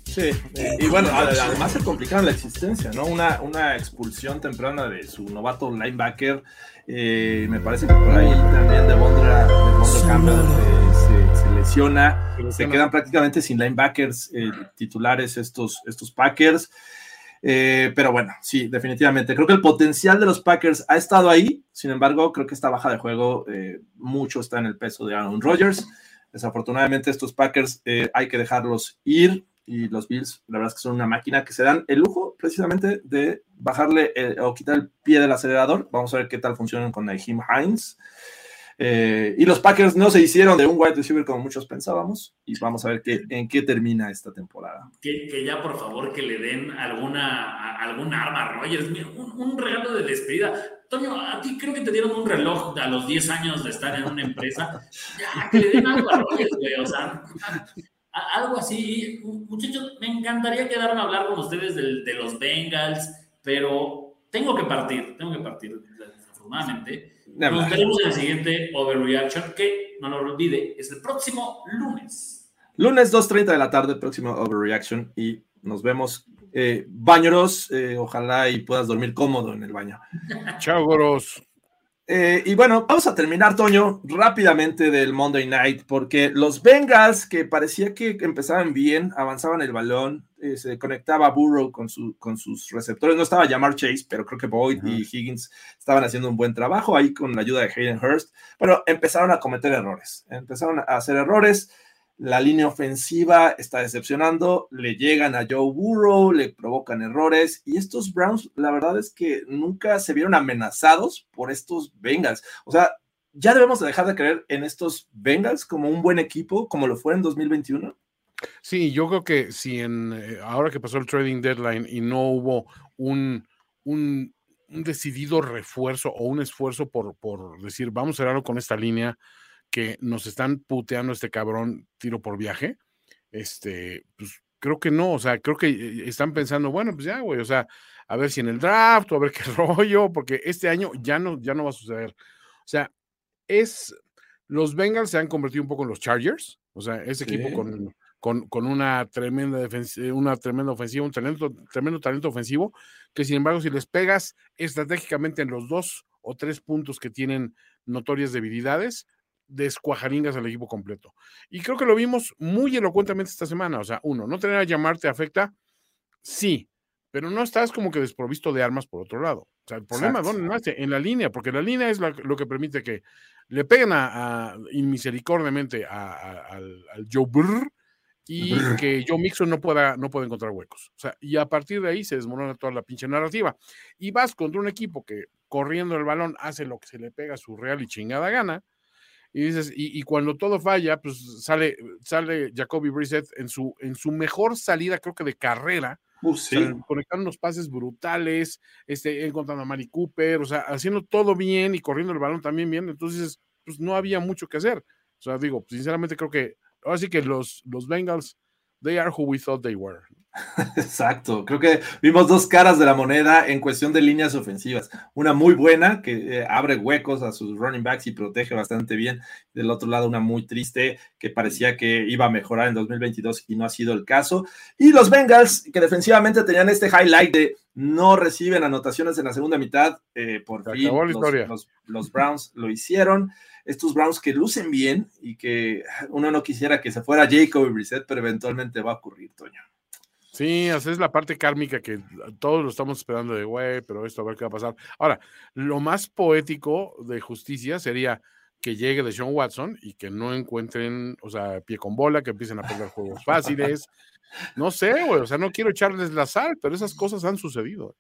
Sí, y bueno, además se complicaron la existencia, ¿no? Una, una expulsión temprana de su novato linebacker. Eh, me parece que por ahí también de Bondra, de Campbell eh, se, lesiona. Se quedan prácticamente sin linebackers eh, titulares estos, estos Packers. Eh, pero bueno, sí, definitivamente. Creo que el potencial de los Packers ha estado ahí. Sin embargo, creo que esta baja de juego eh, mucho está en el peso de Aaron Rodgers. Desafortunadamente, estos Packers eh, hay que dejarlos ir. Y los Bills, la verdad es que son una máquina que se dan el lujo precisamente de bajarle o quitar el pie del acelerador. Vamos a ver qué tal funcionan con Naheem Hines. Eh, y los Packers no se hicieron de un wide receiver como muchos pensábamos. Y vamos a ver qué, en qué termina esta temporada. Que, ya, por favor, que le den alguna, alguna arma a Rogers. Un, regalo de despedida. Toño, a ti creo que te dieron un reloj a los 10 años de estar en una empresa. Ya, que le den algo a Rogers, güey. O sea, algo así. Muchachos, me encantaría quedarme a hablar con ustedes de, de los Bengals, pero tengo que partir, tengo que partir, desafortunadamente. Nos veremos en el siguiente Overreaction, que no lo olvide, es el próximo lunes. Lunes 2.30 de la tarde, próximo Overreaction, y nos vemos. Eh, bañoros, eh, ojalá y puedas dormir cómodo en el baño. Chao, Goros. Eh, y bueno, vamos a terminar, Toño, rápidamente del Monday Night, porque los Bengals, que parecía que empezaban bien, avanzaban el balón, eh, se conectaba Burrow con, su, con sus receptores, no estaba Jamar Chase, pero creo que Boyd y Higgins estaban haciendo un buen trabajo ahí con la ayuda de Hayden Hurst, pero empezaron a cometer errores, empezaron a hacer errores la línea ofensiva está decepcionando, le llegan a Joe Burrow, le provocan errores y estos Browns, la verdad es que nunca se vieron amenazados por estos Bengals. O sea, ya debemos dejar de creer en estos Bengals como un buen equipo, como lo fue en 2021. Sí, yo creo que si en eh, ahora que pasó el trading deadline y no hubo un, un, decidido refuerzo o un esfuerzo por, por decir, vamos a cerrarlo con esta línea, que nos están puteando este cabrón tiro por viaje, este, pues creo que no, o sea, creo que eh, están pensando, bueno, pues ya, güey, o sea, a ver si en el draft o a ver qué rollo, porque este año ya no, ya no va a suceder. O sea, es, los Bengals se han convertido un poco en los Chargers, o sea, ese equipo con, con, con, una tremenda defensa, una tremenda ofensiva, un talento, tremendo talento ofensivo, que sin embargo, si les pegas estratégicamente en los dos o tres puntos que tienen notorias debilidades, descuajaringas al equipo completo. Y creo que lo vimos muy elocuentemente esta semana. O sea, uno, no tener a llamarte afecta, sí, pero no estás como que desprovisto de armas por otro lado. O sea, el problema, ¿dónde nace? En la línea, porque la línea es lo que permite que le peguen a, inmisericordiamente al, Joe Burr y que Joe Mixon no pueda, no pueda encontrar huecos. O sea, y a partir de ahí se desmorona toda la pinche narrativa. Y vas contra un equipo que corriendo el balón hace lo que se le pega a su real y chingada gana y dices, y, cuando todo falla, pues sale, sale Jacoby Brissett en su, en su mejor salida, creo que de carrera, uh, conectando unos pases brutales, este, encontrando a Mari Cooper, o sea, haciendo todo bien y corriendo el balón también bien, entonces, pues no había mucho que hacer. O sea, digo, sinceramente creo que, ahora sí que los, los Bengals, they are who we thought they were. Exacto, creo que vimos dos caras de la moneda en cuestión de líneas ofensivas. Una muy buena que eh, abre huecos a sus running backs y protege bastante bien. Del otro lado, una muy triste que parecía que iba a mejorar en 2022 y no ha sido el caso. Y los Bengals, que defensivamente tenían este highlight de no reciben anotaciones en la segunda mitad, eh, por fin los, Browns lo hicieron estos Browns que lucen bien y que uno no quisiera que se fuera Jacob y Brissett, pero eventualmente va a ocurrir, Toño. Sí, esa es la parte kármica que todos lo estamos esperando de, güey, pero esto a ver qué va a pasar. Ahora, lo más poético de justicia sería que llegue de Sean Watson y que no encuentren, o sea, pie con bola, que empiecen a perder juegos fáciles. No sé, güey, o sea, no quiero echarles la sal, pero esas cosas han sucedido.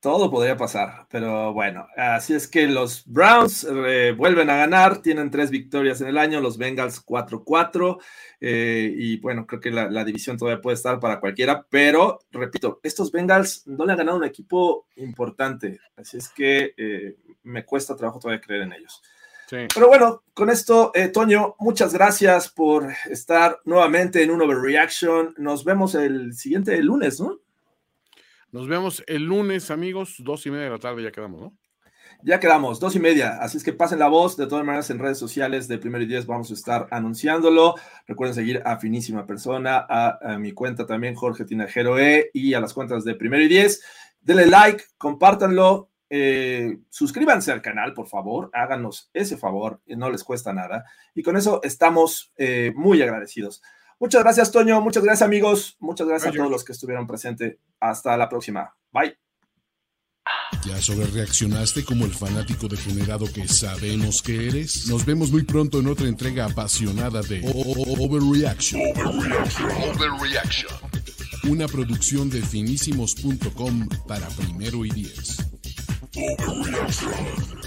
Todo podría pasar, pero bueno, así es que los Browns eh, vuelven a ganar, tienen tres victorias en el año, los Bengals 4-4, eh, y bueno, creo que la, división todavía puede estar para cualquiera, pero repito, estos Bengals no le han ganado un equipo importante, así es que eh, me cuesta trabajo todavía creer en ellos. Pero bueno, con esto, Toño, muchas gracias por estar nuevamente en un Overreaction. Nos vemos el siguiente lunes, ¿no? Nos vemos el lunes, amigos, dos y media de la tarde, ya quedamos, ¿no? Ya quedamos, dos y media. Así es que pasen la voz. De todas maneras, en redes sociales de Primero y Diez vamos a estar anunciándolo. Recuerden seguir a Finísima Persona, a, mi cuenta también, Jorge Tinajero E, y a las cuentas de Primero y Diez. Denle like, compártanlo, eh, suscríbanse al canal, por favor. Háganos ese favor, no les cuesta nada. Y con eso estamos eh, muy agradecidos. Muchas gracias, Toño. Muchas gracias, amigos. Muchas gracias a todos los que estuvieron presentes. Hasta la próxima. Bye. ¿Ya sobre reaccionaste como el fanático degenerado que sabemos que eres? Nos vemos muy pronto en otra entrega apasionada de Overreaction. Overreaction. Overreaction. Una producción de finísimos.com para primero y diez. Overreaction.